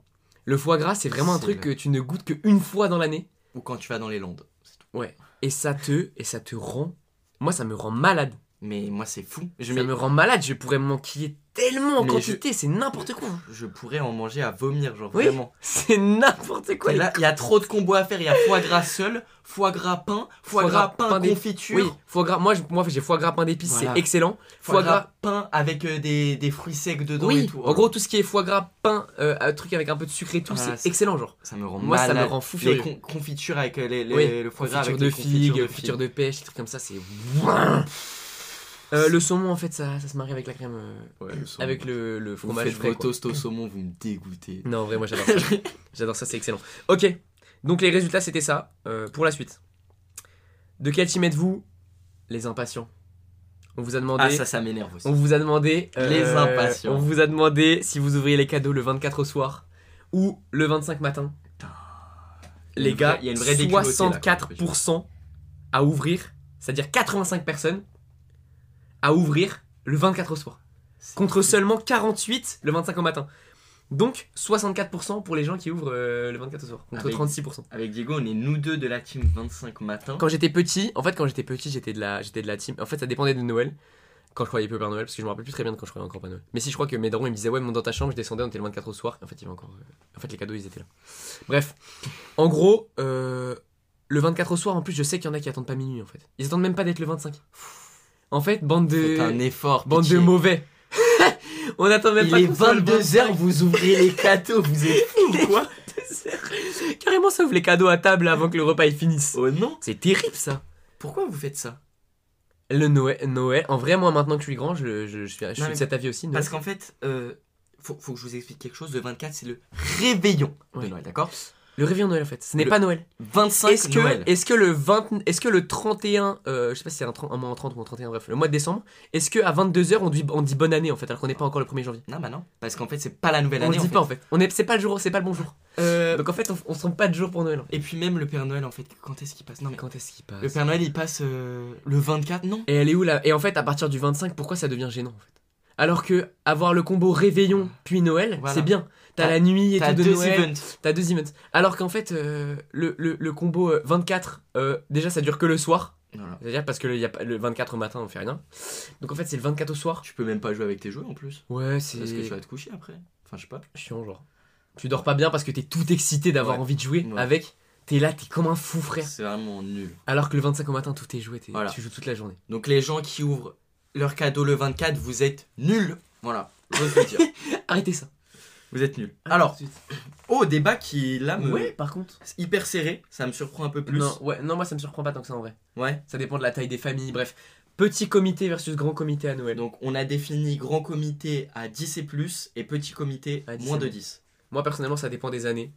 Le foie gras c'est vraiment un truc que tu ne goûtes qu'une fois dans l'année Ou quand tu vas dans les Landes. c'est tout. et ça te et ça te rend, moi ça me rend malade. Mais moi, c'est fou. Je, Ça me rend malade, je pourrais m'enquiller tellement en Mais quantité, c'est n'importe quoi. je pourrais en manger à vomir, genre Oui. vraiment. C'est n'importe quoi. Et là, il y a trop de combos à faire. Il y a foie gras seul, foie gras pain, foie, Foie gras, pain, pain confiture, Oui, foie gras. Moi, moi j'ai foie gras pain d'épices, Voilà. c'est excellent. foie, gras, pain avec euh, des, des fruits secs dedans Oui, et tout. en gros, tout ce qui est foie gras, pain, euh, un truc avec un peu de sucre et tout, Voilà, c'est excellent, genre. ça me rend Moi, ça me rend fou Les con- confitures avec euh, les, les- Oui, le foie gras avec de les figues, confiture de de pêche, des trucs comme ça, c'est. Euh, le saumon, en fait, ça, ça se marie avec la crème. euh. Ouais, le saumon. avec le, le Vous fromage faites frais. vos quoi. toasts au saumon, vous me dégoûtez. Non, en vrai, moi j'adore ça. j'adore ça, c'est excellent. Ok, donc les résultats, c'était ça. Euh, pour la suite. De quel team êtes-vous? Les impatients. On vous a demandé. Ah, ça, ça m'énerve aussi. On vous a demandé. Les impatients. On vous a demandé si vous ouvriez les cadeaux le 24 au soir ou le 25 matin. Il y a Les une gars, il y a une vraie déculottée, là, quand même. 64% à ouvrir, c'est-à-dire 85 personnes à ouvrir le 24 au soir. Contre seulement 48 le 25 au matin. Donc 64% pour les gens qui ouvrent euh, le 24 au soir. Contre Avec- 36%. Avec Diego, on est nous deux de la team 25 matin. Quand j'étais petit, en fait, quand j'étais petit, j'étais de la, j'étais de la team. En fait, ça dépendait de Noël. Quand je croyais peu au Père Noël, parce que je me rappelle plus très bien de quand je croyais encore Père Noël. Mais si je crois que mes darons ils me disaient ouais, monte dans ta chambre, je descendais, on était le 24 au soir. En fait, il y avait encore. euh, En fait, les cadeaux ils étaient là. Bref, en gros, euh, le 24 au soir, en plus, je sais qu'il y en a qui attendent pas minuit en fait. Ils attendent même pas d'être le 25. En fait, bande Faites un de. effort. Bande pitié. de mauvais. on attend même Il pas est qu'on soit le 22h, vous ouvrez les cadeaux, vous êtes fous ou quoi 25. Carrément, ça ouvre les cadeaux à table avant que le repas il finisse. Oh non C'est terrible ça. Pourquoi vous faites ça Le Noël, Noël, en vrai, moi maintenant que je suis grand, je, je, je suis, je suis Non, de cet avis aussi. Noël. Parce qu'en fait, euh, faut, faut que je vous explique quelque chose. Le 24, c'est le réveillon de. Noël, d'accord? Le réveillon de Noël en fait, ce n'est pas Noël. 25 Est-ce que, Noël. est-ce que le 20, est-ce que le 31, euh, je sais pas si c'est un, 30 un mois en 30 ou en 31, bref, le mois de décembre, est-ce que à 22h on dit, on dit bonne année en fait, alors qu'on n'est pas encore le 1er janvier? Non, bah non. Parce qu'en fait, c'est pas la nouvelle On année. le dit en pas en fait. On est, c'est pas le jour, c'est pas le bon jour. Euh, Donc en fait, on, on se trompe pas de jour pour Noël. en fait. Et puis même le Père Noël, en fait, quand est-ce qu'il passe? Non, mais Quand est-ce qu'il passe? le Père Noël, il passe euh, le 24, non? Et elle est où là? Et en fait, à partir du 25, pourquoi ça devient gênant en fait? Alors que avoir le combo réveillon puis Noël, Voilà. c'est bien. T'as T'as- la nuit et T'as tout de deux Noël. events. T'as deux events. Alors qu'en fait, euh, le, le, le combo euh, 24, euh, déjà ça dure que le soir. Voilà. C'est-à-dire parce que le, y a pas, le 24 au matin on fait rien. Donc en fait c'est le 24 au soir. Tu peux même pas jouer avec tes jeux en plus. Ouais c'est Parce que tu vas te coucher après. Enfin, je sais pas. chiant genre. Tu dors pas bien parce que t'es tout excité d'avoir Ouais. envie de jouer Ouais. avec. T'es là, t'es comme un fou frère. C'est vraiment nul. Alors que le 25 au matin tout est joué, Voilà. tu joues toute la journée. Donc les gens qui ouvrent leur cadeau le 24, vous êtes nuls. Voilà. Le dire. Arrêtez ça. Vous êtes nuls. Alors, oh, débat qui là me. ouais par contre. c'est hyper serré. Ça me surprend un peu plus. Non, ouais, non moi ça me surprend pas tant que ça en vrai. Ouais. Ça dépend de la taille des familles, bref. Petit comité versus grand comité à Noël. Donc on a défini grand comité à 10 et plus et petit comité À 10 moins de moins. 10. Moi personnellement ça dépend des années.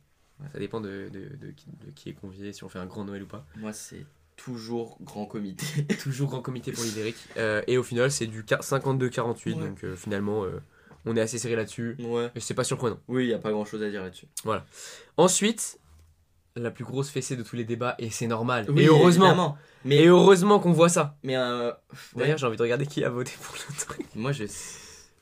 Ça dépend de, de, de qui, de qui est convié, si on fait un grand Noël ou pas. Moi c'est toujours grand comité. Toujours grand comité pour l'Ibérique. Euh, et au final, c'est du 52-48. Ouais. Donc euh, finalement, euh, on est assez serré là-dessus. ouais. Et c'est pas surprenant. Oui, il y a pas grand chose à dire là-dessus. Ensuite, la plus grosse fessée de tous les débats, et c'est normal. et heureusement. évidemment. Mais, Et heureusement qu'on voit ça. mais euh. D'ailleurs, j'ai envie de regarder qui a voté pour le truc. moi je.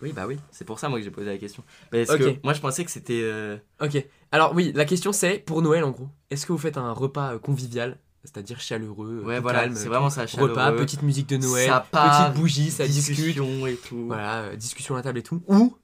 Oui, bah oui. C'est pour ça moi que j'ai posé la question. Parce que moi je pensais que c'était. euh, Ok. Alors, oui, la question c'est pour Noël en gros. Est-ce que vous faites un repas euh, convivial? C'est-à-dire chaleureux, Ouais, voilà. calme, C'est vraiment ça. repas, chaleureux. petite musique de Noël, Ça part, petite bougie, ça discute. et tout. Voilà, euh, discussion à la table et tout. Ou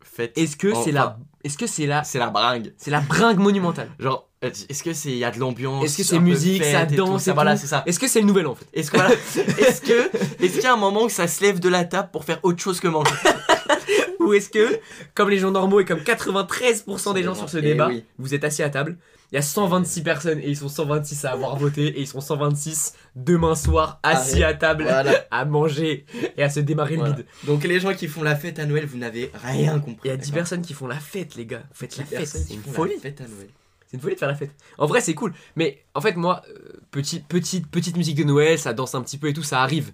Faites. est-ce que c'est la, est-ce que c'est la, C'est la bringue. c'est la bringue monumentale? Genre, est-ce que c'est il y a de l'ambiance Est-ce que c'est musique, ça danse ça, Voilà, c'est ça. Est-ce que c'est le nouvel an en fait? Est-ce que voilà, est-ce que est-ce qu'il y a un moment où ça se lève de la table pour faire autre chose que manger? Ou est-ce que, comme les gens normaux et comme 93% des gens sur ce Eh débat, oui. vous êtes assis à table, il y a 126 personnes et ils sont 126 à avoir voté et ils sont 126 demain soir assis à table Voilà. à manger et à se démarrer Voilà. le bide. Donc les gens qui font la fête à Noël, vous n'avez rien compris. Il y a 10 d'accord personnes qui font la fête, les gars. Faites la 10 fête, c'est une folie. fête à Noël. C'est une folie de faire la fête. En vrai, c'est cool. Mais en fait, moi, euh, petite, petite, petite musique de Noël, ça danse un petit peu et tout, ça arrive.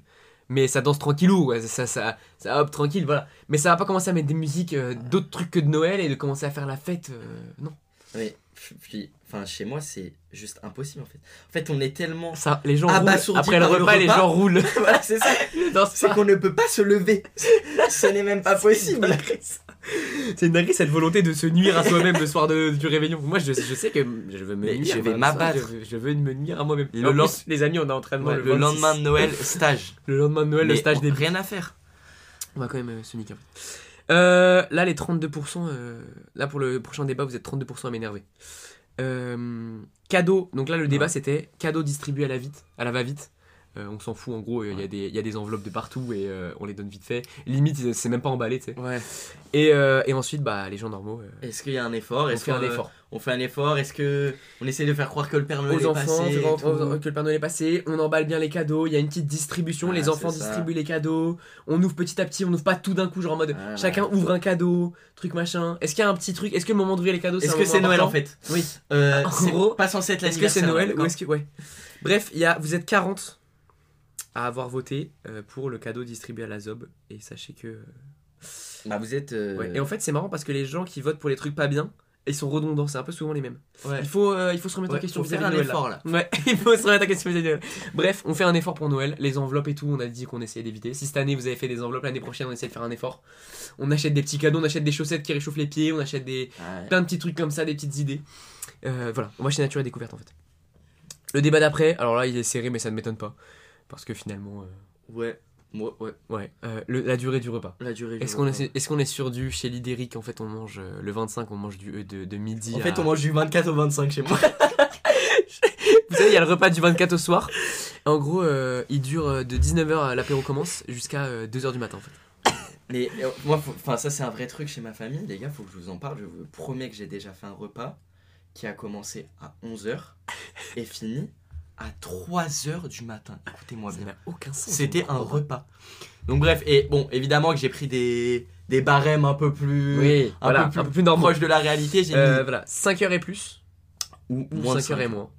Mais ça danse tranquillou, ouais, ça, ça, ça, hop, tranquille, voilà. Mais ça va pas commencer à mettre des musiques, euh, d'autres trucs que de Noël et de commencer à faire la fête, euh, non. Oui, puis, enfin, chez moi, c'est juste impossible en fait. En fait, on est tellement. Ça, les gens Abasourdis roulent. Après le par le repas, les repas. gens roulent. voilà, c'est ça. C'est qu'on ne peut pas se lever. Ce n'est même pas possible. C'est une dinguerie cette volonté de se nuire à soi-même le soir de- du réveillon. Moi, je, je sais que je veux me Mais nuire. je vais m'abattre. Je, veux- je veux me nuire à moi-même. Le plus, les amis, on a entraînement Ouais, le, le 26. lendemain de Noël, stage. Le lendemain de Noël, le stage on- débute. Rien à faire. On va quand même euh, se niquer. Euh, là, les 32%, euh, là pour le prochain débat, vous êtes 32% à m'énerver. Euh, cadeau, donc là le débat c'était cadeau distribué à la vite, à la va-vite. Euh, on s'en fout en gros, il y, a des- il y a des enveloppes de partout et euh, on les donne vite fait. Limite, c'est même pas emballé, tu sais. Ouais. Et, euh, et ensuite, bah, les gens normaux, Est-ce qu'il y a un effort? on Est-ce fait un qu'on, effort. On fait un effort? Est-ce que on essaie de faire croire que le Père Noël Aux est enfants, passé que le Père Noël est passé, on emballe bien les cadeaux, il y a une petite distribution, Ah, les enfants c'est ça. distribuent les cadeaux, on ouvre petit à petit, on ouvre pas tout d'un coup, genre en mode Voilà. chacun ouvre un cadeau, truc machin. Est-ce qu'il y a un petit truc Est-ce que le moment d'ouvrir les cadeaux Est-ce que c'est Noël en fait? Oui. Euh, En gros, pas censé être Est-ce que c'est Noël ou d'accord est-ce que ouais. Bref, il y a, vous êtes 40 à avoir voté euh, pour le cadeau distribué à la Zob et sachez que Bah vous êtes. euh, ouais. Et en fait, c'est marrant parce que les gens qui votent pour les trucs pas bien, ils sont redondants, c'est un peu souvent les mêmes. ouais. Il faut euh, il faut se remettre en Ouais, question faut faire vis-à-vis un de Noël, effort là. Ouais, il faut se remettre en question vis-à-vis de Noël. Bref, on fait un effort pour Noël, les enveloppes et tout, on a dit qu'on essayait d'éviter. Si cette année vous avez fait des enveloppes, l'année prochaine on essaie de faire un effort. On achète des petits cadeaux, on achète des chaussettes qui réchauffent les pieds, on achète des Ouais. plein de petits trucs comme ça, des petites idées. Euh, voilà, on va chez Nature et Découverte en fait. Le débat d'après, alors là il est serré mais ça ne m'étonne pas. Parce que finalement, euh, Ouais. Ouais. ouais, euh, le- la durée du repas. La durée. Est-ce qu'on est, est, qu'on est sur du chez l'Idéric en fait on mange euh, le 25 on mange du euh, de, de midi En à- fait, on mange du 24 au 25 chez moi. Vous savez il y a le repas du 24 au soir en gros euh, il dure euh, de 19h l'apéro commence jusqu'à 2h du matin en fait Mais euh, moi, enfin, ça c'est un vrai truc chez ma famille, les gars, faut que je vous en parle. Je vous promets que j'ai déjà fait un repas qui a commencé à 11h et fini à 3h du matin. Écoutez-moi bien. aucun sens C'était un repas. Donc bref, et bon, évidemment que j'ai pris des, des barèmes un peu plus, oui un, voilà, peu plus un peu plus normaux proches de la réalité. J'ai Euh, mis voilà 5h et plus ou ou moins de 5h et moins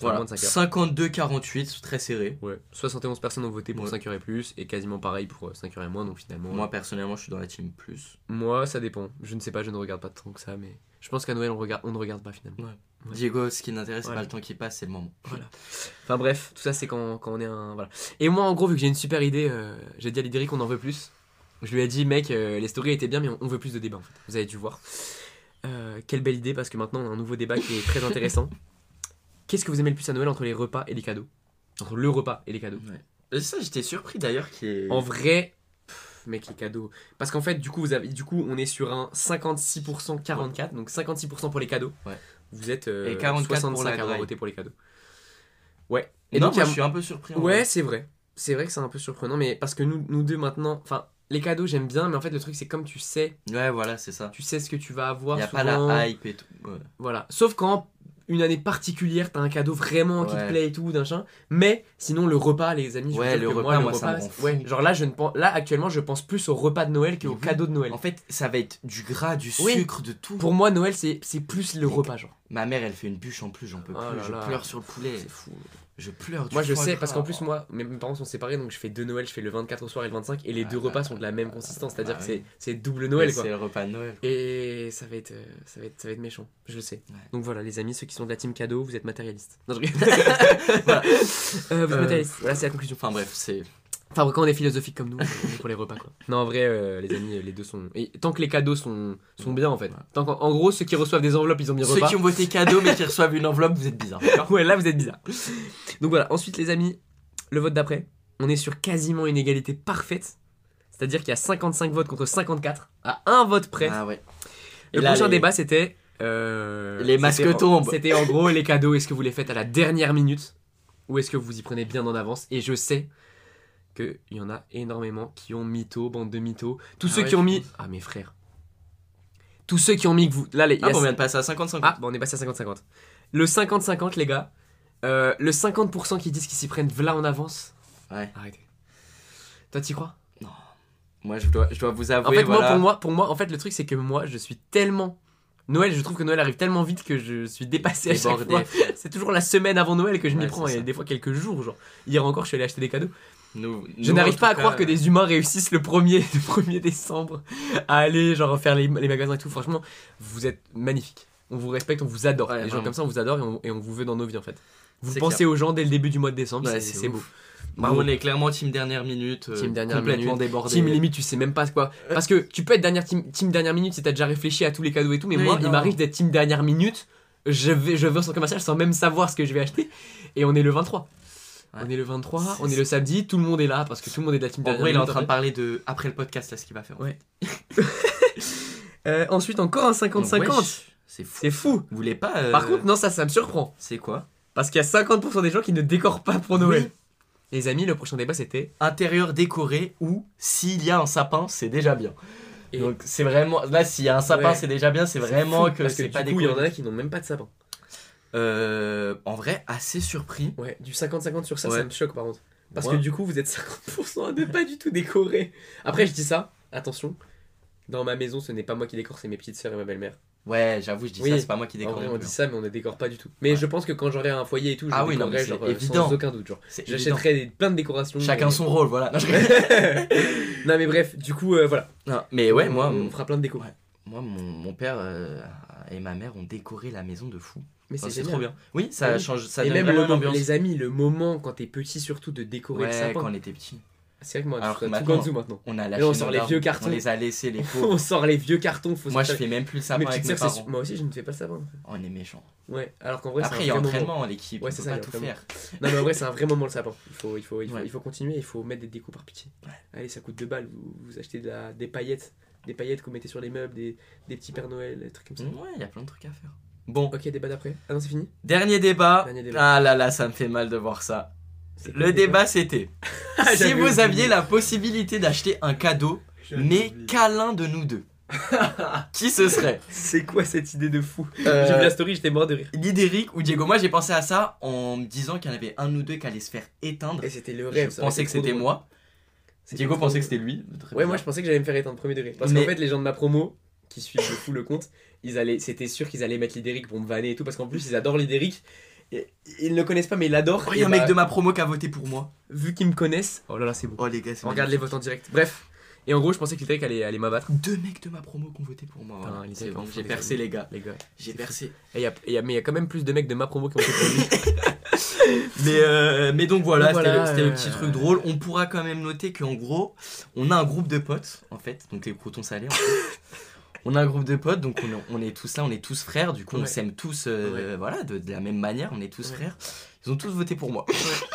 Voilà, moins de 5 heures. 52-48, très serré. Ouais, 71 personnes ont voté pour Ouais. 5h et plus, et quasiment pareil pour 5h et moins, donc finalement. Moi personnellement, je suis dans la team plus. Moi, ça dépend. Je ne sais pas, je ne regarde pas tant que ça, mais je pense qu'à Noël, on, regarde, on ne regarde pas finalement. Ouais. Diego, ce qui n'intéresse, c'est Voilà. pas le temps qui passe, c'est le moment. Enfin bref, tout ça, c'est quand, quand on est un. Voilà. Et moi, en gros, vu que j'ai une super idée, euh, j'ai dit à Lidéric qu'on en veut plus. Je lui ai dit, mec, euh, les stories étaient bien, mais on, on veut plus de débats en fait. Vous avez dû voir. Euh, quelle belle idée, parce que maintenant, on a un nouveau débat qui est très intéressant. Qu'est-ce que vous aimez le plus à Noël entre les repas et les cadeaux? Entre le repas et les cadeaux Et ça, j'étais surpris d'ailleurs ait- En vrai, mec, les cadeaux. Parce qu'en fait, du coup, vous avez, du coup, on est sur un 56% 44, donc 56% pour les cadeaux. Ouais. Vous êtes euh, Et 44 pour 65 la à avoir voté pour les cadeaux. Ouais. Et non, donc, moi, a- je suis un peu surpris. Ouais, c'est vrai. C'est vrai que c'est un peu surprenant, mais parce que nous, nous deux maintenant, enfin, les cadeaux j'aime bien, mais en fait le truc c'est comme tu sais, Ouais, voilà, c'est ça. tu sais ce que tu vas avoir. Il n'y a pas la hype et tout. Ouais. Voilà. Sauf quand une année particulière, t'as un cadeau vraiment qui te plaît et tout, d'un chien. Mais sinon, le repas, les amis, je Ouais, le que repas, moi, le moi, ça me repas, ouais, genre là, je ne pense, là, actuellement, je pense plus au repas de Noël qu'au oui. cadeau de Noël. En fait, ça va être du gras, du Oui. sucre, de tout. Pour moi, Noël, c'est c'est plus le repas, genre. Ma mère, elle fait une bûche en plus, j'en peux Oh plus. là je là. pleure sur le poulet. C'est fou. Je pleure. du Moi, je sais, parce qu'en plus, moi, mes parents sont séparés, donc je fais deux Noël, je fais le 24 au soir et le 25, et les Ah deux bah, repas sont de la même consistance, c'est-à-dire bah que c'est oui. c'est double Noël. C'est le repas de Noël. Et ça va être, euh, ça va être, ça va être méchant, je le sais. Ouais. Donc voilà, les amis, ceux qui sont de la team cadeau, vous êtes matérialistes. Non, je. Voilà. Euh, vous êtes Euh, matérialistes. Voilà, c'est la conclusion. Enfin bref, c'est. Enfin, quand on est philosophique comme nous, pour les repas, quoi. Non, en vrai, euh, les amis, les deux sont. Et tant que les cadeaux sont, sont bien, en fait. Tant en gros, ceux qui reçoivent des enveloppes, ils ont mis Ceux repas. qui ont voté cadeau mais qui reçoivent une enveloppe, vous êtes bizarres. d'accord Ouais, là, vous êtes bizarre. Donc voilà, ensuite, les amis, le vote d'après. On est sur quasiment une égalité parfaite. C'est-à-dire qu'il y a 55 votes contre 54, à un vote près. Ah ouais. Le Et là, prochain les- débat, c'était. euh, Les masques c'était en- tombent. C'était en gros les cadeaux. Est-ce que vous les faites à la dernière minute? Ou est-ce que vous y prenez bien en avance? Et je sais qu'il y en a énormément qui ont mytho, bande de mythos. Tous Ah ceux ouais, qui ont mis. pense. Ah, mes frères. Tous ceux qui ont mis que vous. Là, les. Ah bon, on vient de passer à 50-50. Ah, bon, on est passé à 50-50. Le 50-50, les gars. euh, le 50% qui disent qu'ils s'y prennent v'là en avance. Ouais. Arrêtez. Toi, t'y crois? Moi, je dois, je dois vous En avouer. fait, moi, pour moi, pour moi, en fait, le truc, c'est que moi, je suis tellement Noël, je trouve que Noël arrive tellement vite que je suis dépassé à chaque fois. C'est toujours la semaine avant Noël que je m'y prends, et ça. des fois quelques jours. Genre. Hier encore, je suis allé acheter des cadeaux. Nous- Je nous, n'arrive pas à croire que des humains réussissent le 1er, le 1er décembre à aller genre faire les, les magasins et tout. Franchement, vous êtes magnifiques. On vous respecte, on vous adore. Ouais, les gens comme ça, on vous adore et on, et on vous veut dans nos vies en fait. Vous C'est pensez aux gens dès le début du mois de décembre, Ouais, c'est c'est c'est ouf. beau. Bravo. on est clairement team dernière minute. euh, Team dernière complètement minute. débordé. Team limite, tu sais même pas quoi. Parce que tu peux être dernière team, team dernière minute si t'as déjà réfléchi à tous les cadeaux et tout, mais moi, non. il m'arrive d'être team dernière minute. Je vais, je vais au centre commercial sans même savoir ce que je vais acheter. Et on est le 23. On est le 23, C'est- on est le samedi, tout le monde est là parce que tout le monde est de la team En gros, il est en train de parler de. Après le podcast, là, ce qu'il va faire. Ouais. Euh, ensuite, encore un 50-50. Wesh, C'est fou. C'est fou. Vous voulez pas. euh, Par contre, non, ça, ça me surprend. c'est quoi? Parce qu'il y a 50% des gens qui ne décorent pas pour Noël. Les amis, le prochain débat c'était. Intérieur décoré ou s'il y a un sapin, c'est déjà bien. Et- Donc c'est vraiment. Là, s'il y a un sapin, Ouais. c'est déjà bien. C'est vraiment fou, que c'est du pas coup, il y en a qui n'ont même pas de sapin. Euh, en vrai, assez surpris. Ouais, du 50-50 sur ça, Ouais. ça me choque par contre. Parce Ouais. que du coup, vous êtes 50% à ne pas du tout décorer. Après, je dis ça, attention. Dans ma maison, ce n'est pas moi qui décore, c'est mes petites sœurs et ma belle-mère. Ouais, j'avoue, je dis Oui. ça, c'est pas moi qui En décore. vrai, on dit hein. ça, mais on ne décore pas du tout. Mais Ouais. je pense que quand j'aurai un foyer et tout, je Ah oui, non, mais genre, euh, évident. sans aucun doute. Genre. J'achèterai plein de décorations. Chacun mais- son rôle, voilà. Non, je rigole. non, mais bref, du coup, euh, voilà. Non, mais ouais, moi, on, mon, on fera plein de déco. Ouais. moi, mon, mon père euh, et ma mère ont décoré la maison de fou. Mais Enfin, c'est trop bien. Oui, ça Ah oui. change, ça et même le, ambiance. les amis, le moment quand t'es petit, surtout de décorer le Ouais, sapin. quand on était petit. C'est vrai que moi, Alors que ferais tout maintenant- maintenant. On a lâché on sort les vieux cartons. On les a laissés, les pauvres. on sort les vieux cartons. Faut Moi, je fais même plus le sapin avec mes parents. moi aussi, je ne fais pas le sapin. On est méchants. Ouais, alors qu'en vrai, Après, il y a entraînement, moment. l'équipe. Ouais, c'est ça, pas tout faire. Non, mais en vrai, c'est un vrai moment le sapin. Il faut, il faut, il faut, Ouais. il faut continuer, il faut mettre des décos par pitié. Ouais. Allez, ça coûte 2 balles. Vous, vous achetez de la, des paillettes, des paillettes que vous mettez sur les meubles, des, des petits Pères Noël, des trucs comme ça. Ouais, il y a plein de trucs à faire. Bon, Ok, débat d'après. Ah non, c'est fini dernier débat. Dernier débat. Ah là là, ça me fait mal de voir ça. Le débat, c'était si J'avais vous aviez la possibilité d'acheter un cadeau, mais câlin de nous deux, qui ce serait? C'est quoi cette idée de fou? Euh, J'ai vu la story, j'étais mort de rire. Guy d'Eric ou Diego Moi, j'ai pensé à ça en me disant qu'il y en avait un ou deux qui allait se faire éteindre. Et c'était le Je rêve. ça aurait pensais que c'était moi. Diego pensait que c'était lui. Ouais, moi je pensais que j'allais me faire éteindre premier degré. Parce Mais- qu'en fait, les gens de ma promo qui suivent de fou le compte, ils allaient, c'était sûr qu'ils allaient mettre l'idéric pour me vanner et tout. Parce qu'en plus, ils adorent l'idéric. Ils ne le connaissent pas, mais ils l'adorent. Oh, il y a un mec bah, de ma promo qui a voté pour moi. Vu qu'ils me connaissent. Oh là là, c'est beau. Oh les gars, regarde les votes en direct. Bref. Et en gros, je pensais que l'idéric allait, allait m'abattre. Deux mecs de ma promo qui ont voté pour moi. voilà. Bon, j'ai percé amis. les gars. Les gars. J'ai percé. Et y a- et y a- mais il y a quand même plus de mecs de ma promo qui ont été pour lui. Mais, euh, mais donc voilà, c'était le- le euh, petit truc drôle. On pourra quand même noter qu'en gros, on a un groupe de potes, en fait, donc les croutons salés. En fait. on a un groupe de potes, donc on, est- on est tous là, on est tous frères, du coup on s'aime tous, euh, voilà, de, de la même manière, on est tous frères. Ils ont tous voté pour moi.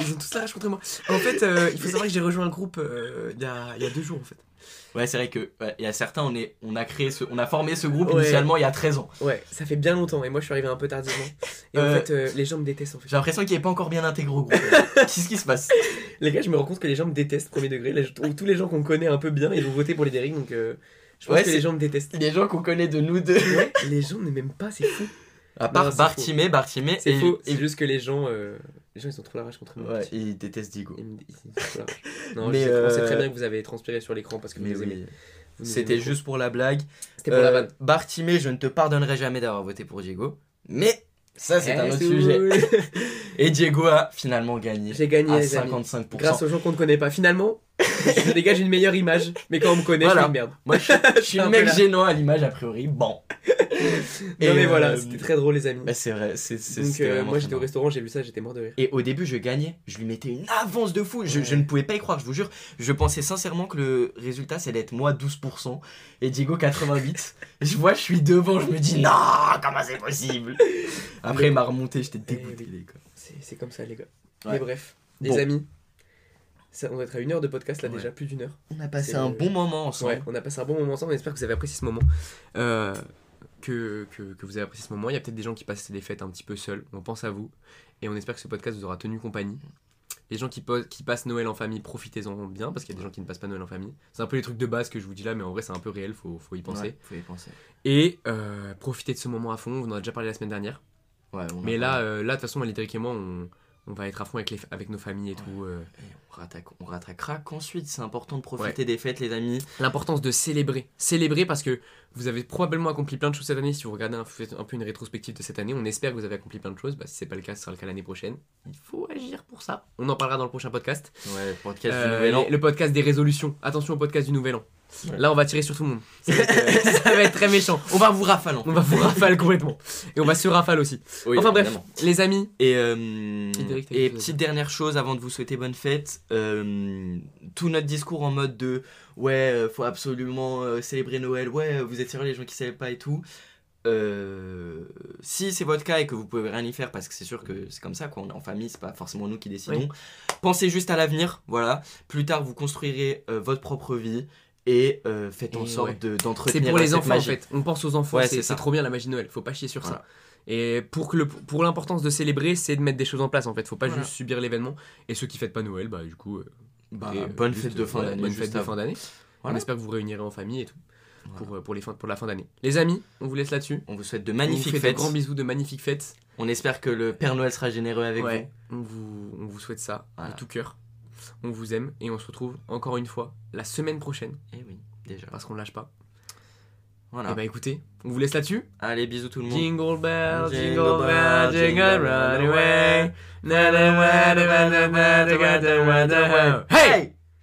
Ils ont tous la rage contre moi. En fait, euh, il faut savoir que j'ai rejoint un groupe euh, il y, a, il y a deux jours en fait. Ouais, c'est vrai que ouais, il y a certains, on, est, on a créé ce, on a formé ce groupe Ouais. initialement il y a 13 ans. Ouais, ça fait bien longtemps et moi je suis arrivé un peu tardivement. Et en fait, euh, les gens me détestent en fait. J'ai l'impression qu'il n'est pas encore bien intégré au groupe. Qu'est-ce qui se passe? Les gars, je me rends compte que les gens me détestent, premier degré. Là, je trouve tous les gens qu'on connaît un peu bien, ils ont voté pour les Derrick, donc euh, je pense Ouais, que les gens me détestent. Les gens qu'on connaît de nous deux. Ouais, les gens ne m'aiment pas, c'est fou. À part Bartimé, Bartimé C'est faux, c'est juste que les gens, euh, les gens ils ont trop la rage contre moi. Ouais, ils détestent Digo. Ils me- ils ont trop la rage. Non, Mais, je sais- on sait euh, très bien que vous avez transpiré sur l'écran parce que Mais oui. C'était juste pour la blague. C'était pour la Euh, vanne. Bartimé, je ne te pardonnerai jamais d'avoir voté pour Diego. Mais ça, c'est Eh, un autre c'est sujet. Et Diego a finalement gagné. J'ai gagné, à les amis. 55%. Grâce aux gens qu'on ne connaît pas. Finalement, je dégage une meilleure image, mais quand on me connaît, Voilà. je suis une merde. Moi, je, je suis Un le mec gênant à l'image, a priori. Bon. Non, mais euh, voilà, c'était très drôle, les amis. bah, c'est vrai. c'est Donc, euh, moi j'étais au restaurant, j'ai vu ça, j'étais mort de rire. Et au début, je gagnais. Je lui mettais une avance de fou. Je, Ouais. je ne pouvais pas y croire, je vous jure. Je pensais sincèrement que le résultat, c'est d'être moi 12% et Diego 88. je vois, je suis devant, je me dis non, comment c'est possible? Après, il m'a remonté, j'étais dégoûté. Eh oui. les gars. C'est c'est comme ça, les gars. Ouais. Mais bref, les Bon. amis, ça, on doit être à une heure de podcast là Ouais. déjà, plus d'une heure. On a passé un bon moment ensemble. Ouais, on a passé un bon moment ensemble, on espère que vous avez apprécié ce moment. Euh, que, que, que vous avez apprécié ce moment. Il y a peut-être des gens qui passent les fêtes un petit peu seuls, on pense à vous. Et on espère que ce podcast vous aura tenu compagnie. Les gens qui, passent Noël en famille, profitez-en bien, parce qu'il y a des gens qui ne passent pas Noël en famille. C'est un peu les trucs de base que je vous dis là, mais en vrai c'est un peu réel, faut, faut y penser. Ouais, faut y penser. Et euh, profitez de ce moment à fond, on en a déjà parlé la semaine dernière. Ouais, on Mais là, euh, là de toute façon, Alidric et moi, on, on va être à fond avec, les, avec nos familles et Ouais. tout. euh, Et on, rattaque- on rattaquera qu'ensuite. C'est important de profiter des fêtes, les amis. L'importance de célébrer. Célébrer parce que vous avez probablement accompli plein de choses cette année. Si vous regardez un, peu une rétrospective de cette année, on espère que vous avez accompli plein de choses. Bah, si c'est pas le cas, ce sera le cas l'année prochaine. Il faut agir pour ça. On en parlera dans le prochain podcast. Ouais, podcast Euh, du Nouvel An. Le podcast des résolutions. Attention au podcast du Nouvel An. Ouais. Là, on va tirer sur tout le monde. Ça va être, euh, ça va être très méchant. On va vous rafaler. On va vous rafale complètement. Et on va se rafale aussi. Oui, enfin bref, évidemment. les amis. Et, euh, et petite dernière chose avant de vous souhaiter bonne fête, euh, tout notre discours en mode de ouais, faut absolument euh, célébrer Noël, ouais, vous êtes sérieux les gens qui célèbrent pas et tout. Si c'est votre cas et que vous pouvez rien y faire parce que c'est sûr que c'est comme ça, quoi, on est en famille, c'est pas forcément nous qui décidons. Oui. Pensez juste à l'avenir, voilà. Plus tard, vous construirez votre propre vie et euh, faites en Et sorte ouais. de- C'est d'entretenir pour les enfants magie. en fait. On pense aux enfants. Ouais, c'est c'est c'est trop bien la magie de Noël. Faut pas chier sur Voilà. ça. Et pour, que le, pour l'importance de célébrer, c'est de mettre des choses en place en fait. Faut pas Voilà. juste subir l'événement. Et ceux qui fêtent pas Noël, bah du coup. euh, Bah, et, euh, bonne juste, fête de fin d'année. Bonne fête de fin d'année. On espère que vous vous réunirez en famille et tout. Pour, pour, les fins, pour la fin d'année. Les amis, on vous laisse là-dessus. On vous souhaite de On vous magnifiques fêtes. de grands bisous, de magnifiques fêtes. On espère que le Père Noël sera généreux avec Ouais, on vous, on vous souhaite ça Voilà. de tout cœur. On vous aime et on se retrouve encore une fois la semaine prochaine. Eh oui, déjà. Parce qu'on lâche pas. Voilà. Et bah écoutez, on vous laisse là-dessus. Allez, bisous tout le monde. Jingle bell, jingle bell, jingle. Hey!